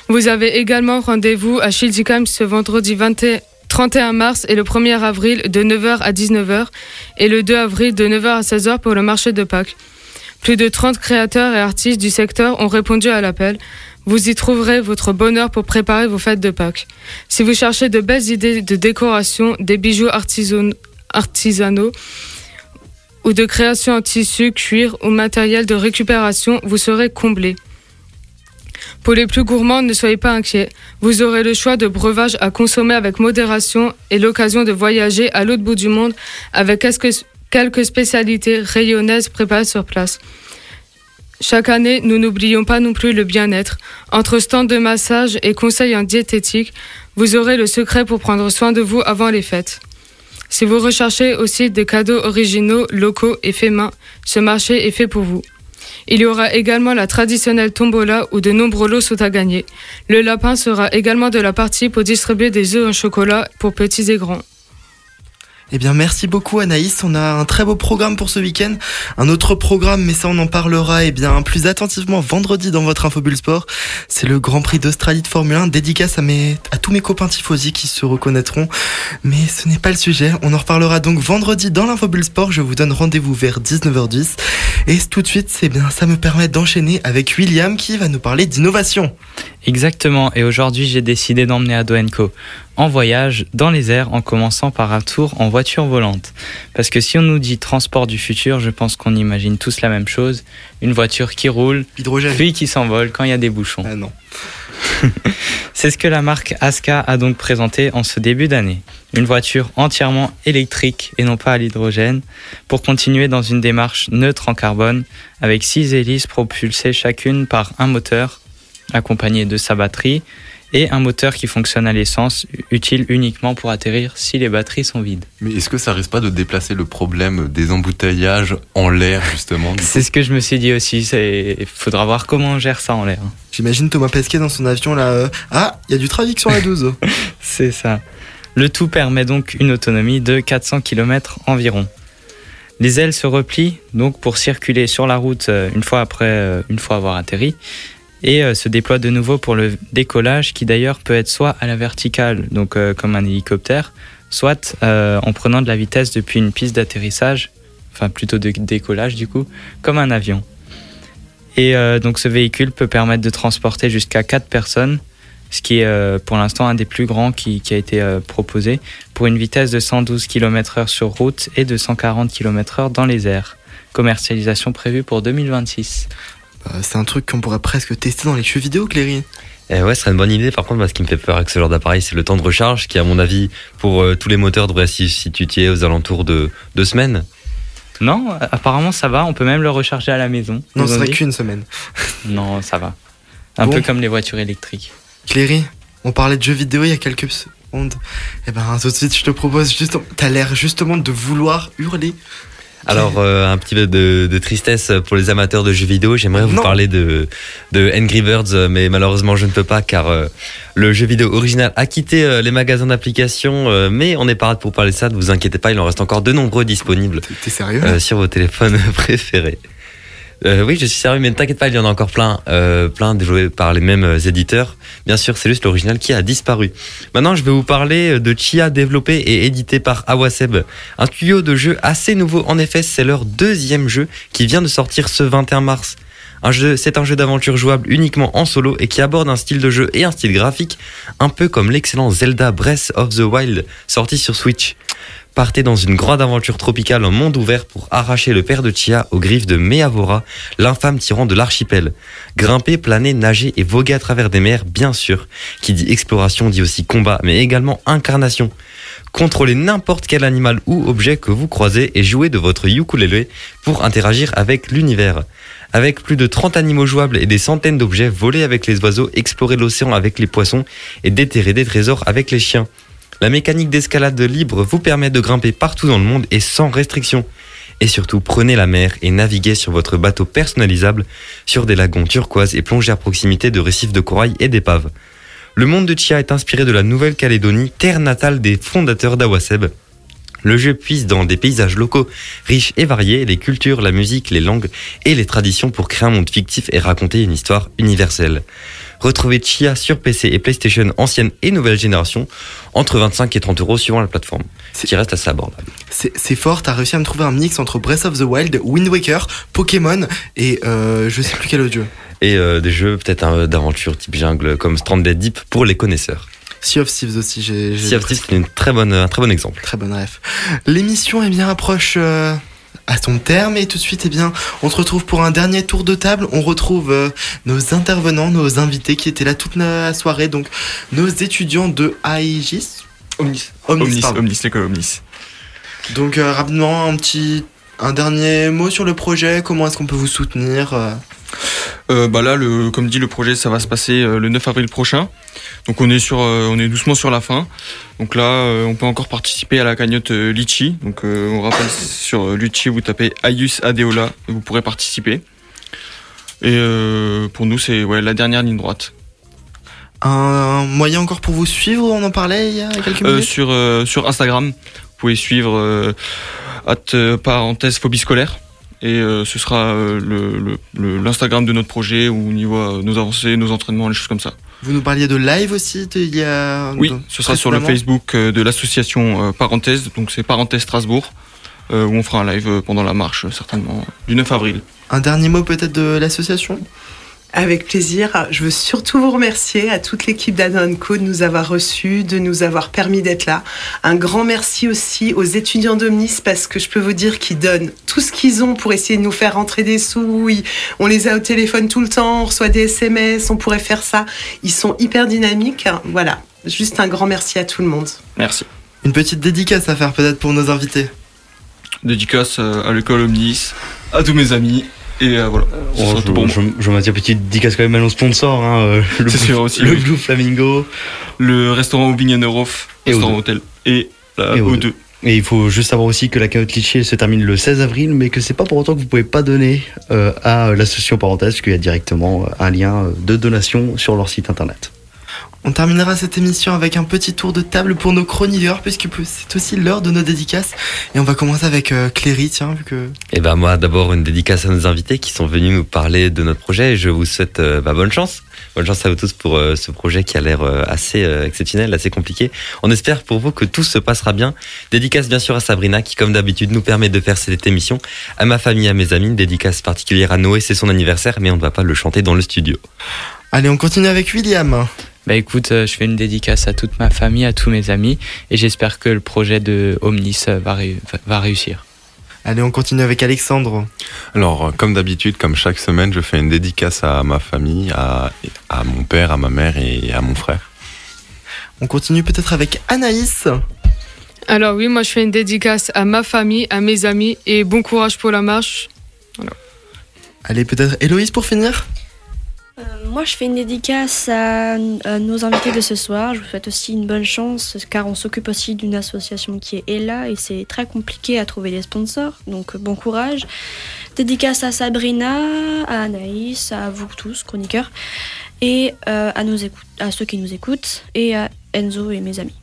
Vous avez également rendez-vous à Schiltigheim ce vendredi 20 31 mars et le 1er avril de 9h à 19h et le 2 avril de 9h à 16h pour le marché de Pâques. Plus de 30 créateurs et artistes du secteur ont répondu à l'appel. Vous y trouverez votre bonheur pour préparer vos fêtes de Pâques. Si vous cherchez de belles idées de décoration, des bijoux artisan- artisanaux ou de création en tissu, cuir ou matériel de récupération, vous serez comblé. Pour les plus gourmands, ne soyez pas inquiets. Vous aurez le choix de breuvages à consommer avec modération et l'occasion de voyager à l'autre bout du monde avec quelques spécialités rayonnaises préparées sur place. Chaque année, nous n'oublions pas non plus le bien-être. Entre stands de massage et conseils en diététique, vous aurez le secret pour prendre soin de vous avant les fêtes. Si vous recherchez aussi des cadeaux originaux, locaux et faits main, ce marché est fait pour vous. Il y aura également la traditionnelle tombola où de nombreux lots sont à gagner. Le lapin sera également de la partie pour distribuer des œufs en chocolat pour petits et grands. Eh bien, merci beaucoup Anaïs. On a un très beau programme pour ce week-end. Un autre programme, mais ça on en parlera eh bien plus attentivement vendredi dans votre Infobulle Sport. C'est le Grand Prix d'Australie de Formule 1, dédicace à, à tous mes copains tifosi qui se reconnaîtront. Mais ce n'est pas le sujet. On en reparlera donc vendredi dans l'Infobulle Sport. Je vous donne rendez-vous vers 19h10. Et tout de suite, c'est bien, ça me permet d'enchaîner avec William qui va nous parler d'innovation. Exactement, et aujourd'hui j'ai décidé d'emmener Ado Co en voyage dans les airs en commençant par un tour en voiture volante. Parce que si on nous dit transport du futur, je pense qu'on imagine tous la même chose. Une voiture qui roule, Hydrogène. puis qui s'envole quand il y a des bouchons. Ah non. C'est ce que la marque Aska a donc présenté en ce début d'année. Une voiture entièrement électrique et non pas à l'hydrogène pour continuer dans une démarche neutre en carbone avec six hélices propulsées chacune par un moteur accompagné de sa batterie et un moteur qui fonctionne à l'essence utile uniquement pour atterrir si les batteries sont vides. Mais est-ce que ça risque pas de déplacer le problème des embouteillages en l'air, justement C'est ce que je me suis dit aussi, il faudra voir comment on gère ça en l'air. J'imagine Thomas Pesquet dans son avion là. euh, Ah, il y a du trafic sur la 12. C'est ça. Le tout permet donc une autonomie de 400 km environ. Les ailes se replient donc pour circuler sur la route euh, une fois après, euh, une fois avoir atterri, et euh, se déploient de nouveau pour le décollage, qui d'ailleurs peut être soit à la verticale, donc euh, comme un hélicoptère, soit euh, en prenant de la vitesse depuis une piste d'atterrissage, enfin plutôt de décollage du coup, comme un avion. Et donc ce véhicule peut permettre de transporter jusqu'à 4 personnes, ce qui est pour l'instant un des plus grands qui, a été proposé, pour une vitesse de 112 km/h sur route et de 140 km/h dans les airs. Commercialisation prévue pour 2026. Bah, c'est un truc qu'on pourrait presque tester dans les jeux vidéo, Cléry. Eh ouais, ce serait une bonne idée. Par contre, moi, ce qui me fait peur avec ce genre d'appareil, c'est le temps de recharge, qui, à mon avis, pour euh, tous les moteurs, devrait se situer aux alentours de deux semaines. Non, apparemment ça va, on peut même le recharger à la maison. Non, ce serait qu'une semaine. Non, ça va. Un Bon. peu comme les voitures électriques. Cléry, on parlait de jeux vidéo il y a quelques secondes. Eh ben, tout de suite, je te propose justement. T'as l'air justement de vouloir hurler. Alors, euh, un petit peu de, de tristesse pour les amateurs de jeux vidéo. J'aimerais vous Non. parler de, de Angry Birds, euh, mais malheureusement, je ne peux pas car euh, le jeu vidéo original a quitté euh, les magasins d'applications. euh, mais on n'est pas là pour parler de ça. Ne vous inquiétez pas, il en reste encore de nombreux disponibles T'es sérieux euh, sur vos téléphones préférés. Euh, oui, je suis sérieux, mais ne t'inquiète pas, il y en a encore plein, euh, plein développés par les mêmes euh, éditeurs. Bien sûr, c'est juste l'original qui a disparu. Maintenant, je vais vous parler de Chia, développé et édité par Awaseb. Un tuyau de jeu assez nouveau. En effet, c'est leur deuxième jeu qui vient de sortir ce 21 mars. C'est un jeu d'aventure jouable uniquement en solo et qui aborde un style de jeu et un style graphique un peu comme l'excellent Zelda Breath of the Wild sorti sur Switch. Partez dans une grande aventure tropicale en monde ouvert pour arracher le père de Chia aux griffes de Meavora, l'infâme tyran de l'archipel. Grimper, planer, nager et voguer à travers des mers, bien sûr. Qui dit exploration dit aussi combat, mais également incarnation. Contrôlez n'importe quel animal ou objet que vous croisez et jouez de votre ukulélé pour interagir avec l'univers. Avec plus de 30 animaux jouables et des centaines d'objets, voler avec les oiseaux, explorer l'océan avec les poissons et déterrer des trésors avec les chiens. La mécanique d'escalade libre vous permet de grimper partout dans le monde et sans restriction. Et surtout, prenez la mer et naviguez sur votre bateau personnalisable sur des lagons turquoises et plongez à proximité de récifs de corail et d'épaves. Le monde de Chia est inspiré de la Nouvelle-Calédonie, terre natale des fondateurs d'Awaseb. Le jeu puise dans des paysages locaux riches et variés, les cultures, la musique, les langues et les traditions pour créer un monde fictif et raconter une histoire universelle. Retrouvez Chia sur PC et PlayStation ancienne et nouvelle génération entre 25 et 30 euros suivant la plateforme, ce qui reste assez abordable. C'est fort, t'as réussi à me trouver un mix entre Breath of the Wild, Wind Waker, Pokémon et euh, je sais plus quel autre jeu. Et euh, des jeux peut-être un- d'aventure type jungle comme Stranded Deep pour les connaisseurs. Sea of Thieves aussi, j'ai. Sea of Thieves, c'est une très bonne, un très bon exemple. Très bonne ref. L'émission est bien approche euh, à son terme et tout de suite, eh bien, on se retrouve pour un dernier tour de table. On retrouve euh, nos intervenants, nos invités qui étaient là toute la soirée, donc nos étudiants de AIGIS. Omnis. Omnis, Omnis, l'école Omnis. Donc euh, rapidement, un petit, un dernier mot sur le projet. Comment est-ce qu'on peut vous soutenir euh bah là, le, comme dit, le projet, ça va se passer euh, le 9 avril prochain. Donc on est sur, euh, on est doucement sur la fin. Donc là, on peut encore participer à la cagnotte Litchi. Donc on rappelle sur Litchi, vous tapez Ayus Adeola et vous pourrez participer. Et pour nous, c'est ouais, la dernière ligne droite. Un moyen encore pour vous suivre On en parlait il y a quelques minutes. sur, sur Instagram, vous pouvez suivre at, parenthèse phobie scolaire. Et euh, ce sera euh, le- le- le- l'Instagram de notre projet où on y voit euh, nos avancées, nos entraînements, les choses comme ça. Vous nous parliez de live aussi il y a... Oui, ce sera sur le Facebook euh, de l'association Parenthèse, donc c'est Parenthèse Strasbourg, où on fera un live pendant la marche, certainement, du 9 avril. Un dernier mot peut-être de l'association? Avec plaisir. Je veux surtout vous remercier à toute l'équipe d'Adonco de nous avoir reçus, de nous avoir permis d'être là. Un grand merci aussi aux étudiants d'Omnis parce que je peux vous dire qu'ils donnent tout ce qu'ils ont pour essayer de nous faire rentrer des sous. On les a au téléphone tout le temps, on reçoit des SMS, on pourrait faire ça. Ils sont hyper dynamiques. Voilà. Juste un grand merci à tout le monde. Merci. Une petite dédicace à faire peut-être pour nos invités. Dédicace euh, à l'école Omnis, à tous mes amis, et euh, voilà. Oh, sera je, moi. je, je petite dédicace quand même à nos sponsors. Hein, euh, le C'est Blue- sûr aussi, Le oui. Blue Flamingo. Le restaurant Aubing Neurof, Et restaurant O2. hôtel, et la Et O2. Et il faut juste savoir aussi que la carotte litchi se termine le 16 avril, mais que c'est pas pour autant que vous pouvez pas donner euh, à l'association parenthèse, qu'il y a directement euh, un lien euh, de donation sur leur site internet. On terminera cette émission avec un petit tour de table pour nos chroniqueurs, puisque c'est aussi l'heure de nos dédicaces. Et on va commencer avec euh, Cléry, tiens, vu que... Et ben moi d'abord une dédicace à nos invités qui sont venus nous parler de notre projet et je vous souhaite euh, bah, bonne chance. Bonne chance à vous tous pour euh, ce projet qui a l'air assez exceptionnel, assez compliqué. On espère pour vous que tout se passera bien. Dédicace bien sûr à Sabrina qui comme d'habitude nous permet de faire cette émission. À ma famille, à mes amis, une dédicace particulière à Noé, c'est son anniversaire mais on ne va pas le chanter dans le studio. Allez, on continue avec William. Bah écoute, euh, je fais une dédicace à toute ma famille, à tous mes amis, et j'espère que le projet de Omnis euh, va, ré- va- va réussir. Allez, on continue avec Alexandre. Alors, euh, comme d'habitude, comme chaque semaine, je fais une dédicace à ma famille, à, à mon père, à ma mère et à mon frère. On continue peut-être avec Anaïs. Alors oui, moi je fais une dédicace à ma famille, à mes amis et bon courage pour la marche. Allez, peut-être Héloïse pour finir. Euh, moi, je fais une dédicace à, à nos invités de ce soir. Je vous souhaite aussi une bonne chance, car on s'occupe aussi d'une association qui est Ella et c'est très compliqué à trouver des sponsors. Donc, euh, bon courage. Dédicace à Sabrina, à Anaïs, à vous tous, chroniqueurs, et euh, à, nos écoute- à ceux qui nous écoutent, et à Enzo et mes amis.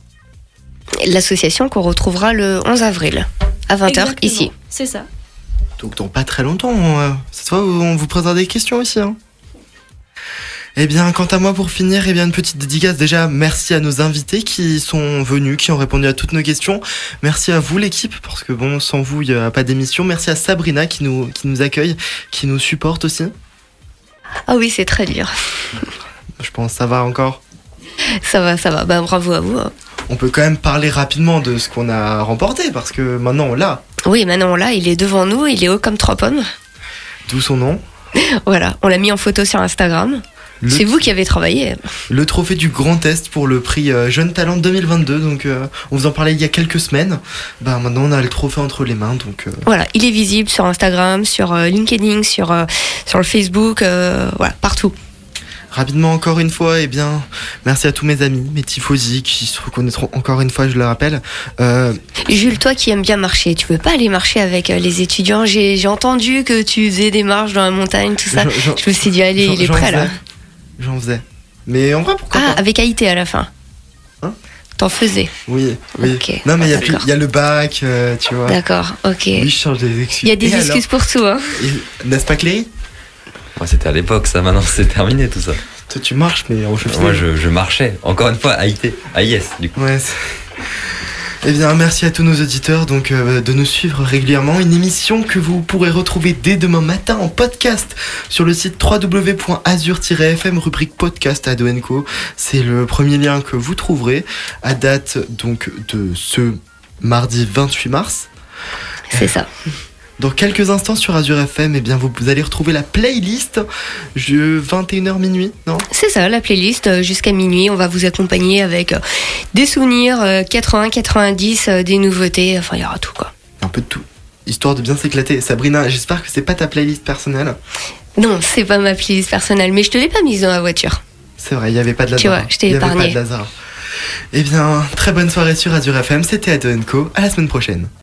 L'association qu'on retrouvera le 11 avril à 20h Exactement. ici. C'est ça. Donc dans pas très longtemps, euh, cette fois on vous posera des questions aussi. Hein. Eh bien, quant à moi, pour finir, eh bien, une petite dédicace. Déjà, merci à nos invités qui sont venus, qui ont répondu à toutes nos questions. Merci à vous, l'équipe, parce que bon, sans vous, il n'y a pas d'émission. Merci à Sabrina qui nous, qui nous accueille, qui nous supporte aussi. Ah oui, c'est très dur. Je pense que ça va encore. Ça va, ça va. Ben, bravo à vous. hein. On peut quand même parler rapidement de ce qu'on a remporté, parce que maintenant on l'a. Oui, maintenant là, il est devant nous, il est haut comme trois pommes. D'où son nom. Voilà, on l'a mis en photo sur Instagram. C'est vous qui avez travaillé. Le trophée du Grand Test pour le prix euh, Jeune Talent 2022. Donc, euh, on vous en parlait il y a quelques semaines. Bah, maintenant, on a le trophée entre les mains. Donc, euh, Voilà, il est visible sur Instagram, sur euh, LinkedIn, sur, sur le Facebook, voilà, partout. rapidement, encore une fois, eh bien, merci à tous mes amis, mes tifosi qui se reconnaîtront encore une fois, je le rappelle. Jules, toi qui aimes bien marcher, tu veux pas aller marcher avec les étudiants? J'ai entendu que tu faisais des marches dans la montagne, tout ça. J'en- Je me suis dit, allez, il est prêt là. J'en faisais. Mais en vrai, pourquoi Ah, pas avec AIT à la fin. Hein T'en faisais Oui, oui. Non, mais il y a d'accord. plus- il y, a le bac, euh, tu vois. D'accord, ok. Oui, je change des excuses. Il y a des Et excuses alors pour tout, hein. N'est-ce pas, Cléry Moi c'était à l'époque ça, maintenant c'est terminé tout ça. Toi, tu marches, mais en chef Moi je, je marchais, encore une fois à IT, à IS du coup. Ouais. Eh bien, merci à tous nos auditeurs donc euh, de nous suivre régulièrement. Une émission que vous pourrez retrouver dès demain matin en podcast sur le site www.azur-fm rubrique podcast à Doenco. C'est le premier lien que vous trouverez à date donc de ce mardi 28 mars. C'est ça. Dans quelques instants sur Azure FM, eh bien vous, vous allez retrouver la playlist je 21h minuit, non? C'est ça, la playlist euh, jusqu'à minuit. On va vous accompagner avec euh, des souvenirs euh, 80, 90, euh, des nouveautés. Enfin, il y aura tout quoi. Un peu de tout. Histoire de bien s'éclater. Sabrina, j'espère que c'est pas ta playlist personnelle. Non, c'est pas ma playlist personnelle, mais je te l'ai pas mise dans la voiture. C'est vrai, il n'y avait pas de Tu Lazare. vois, je t'ai Il y avait épargné. pas de Lazare. Eh bien, très bonne soirée sur Azure FM. C'était Ado Co. À la semaine prochaine.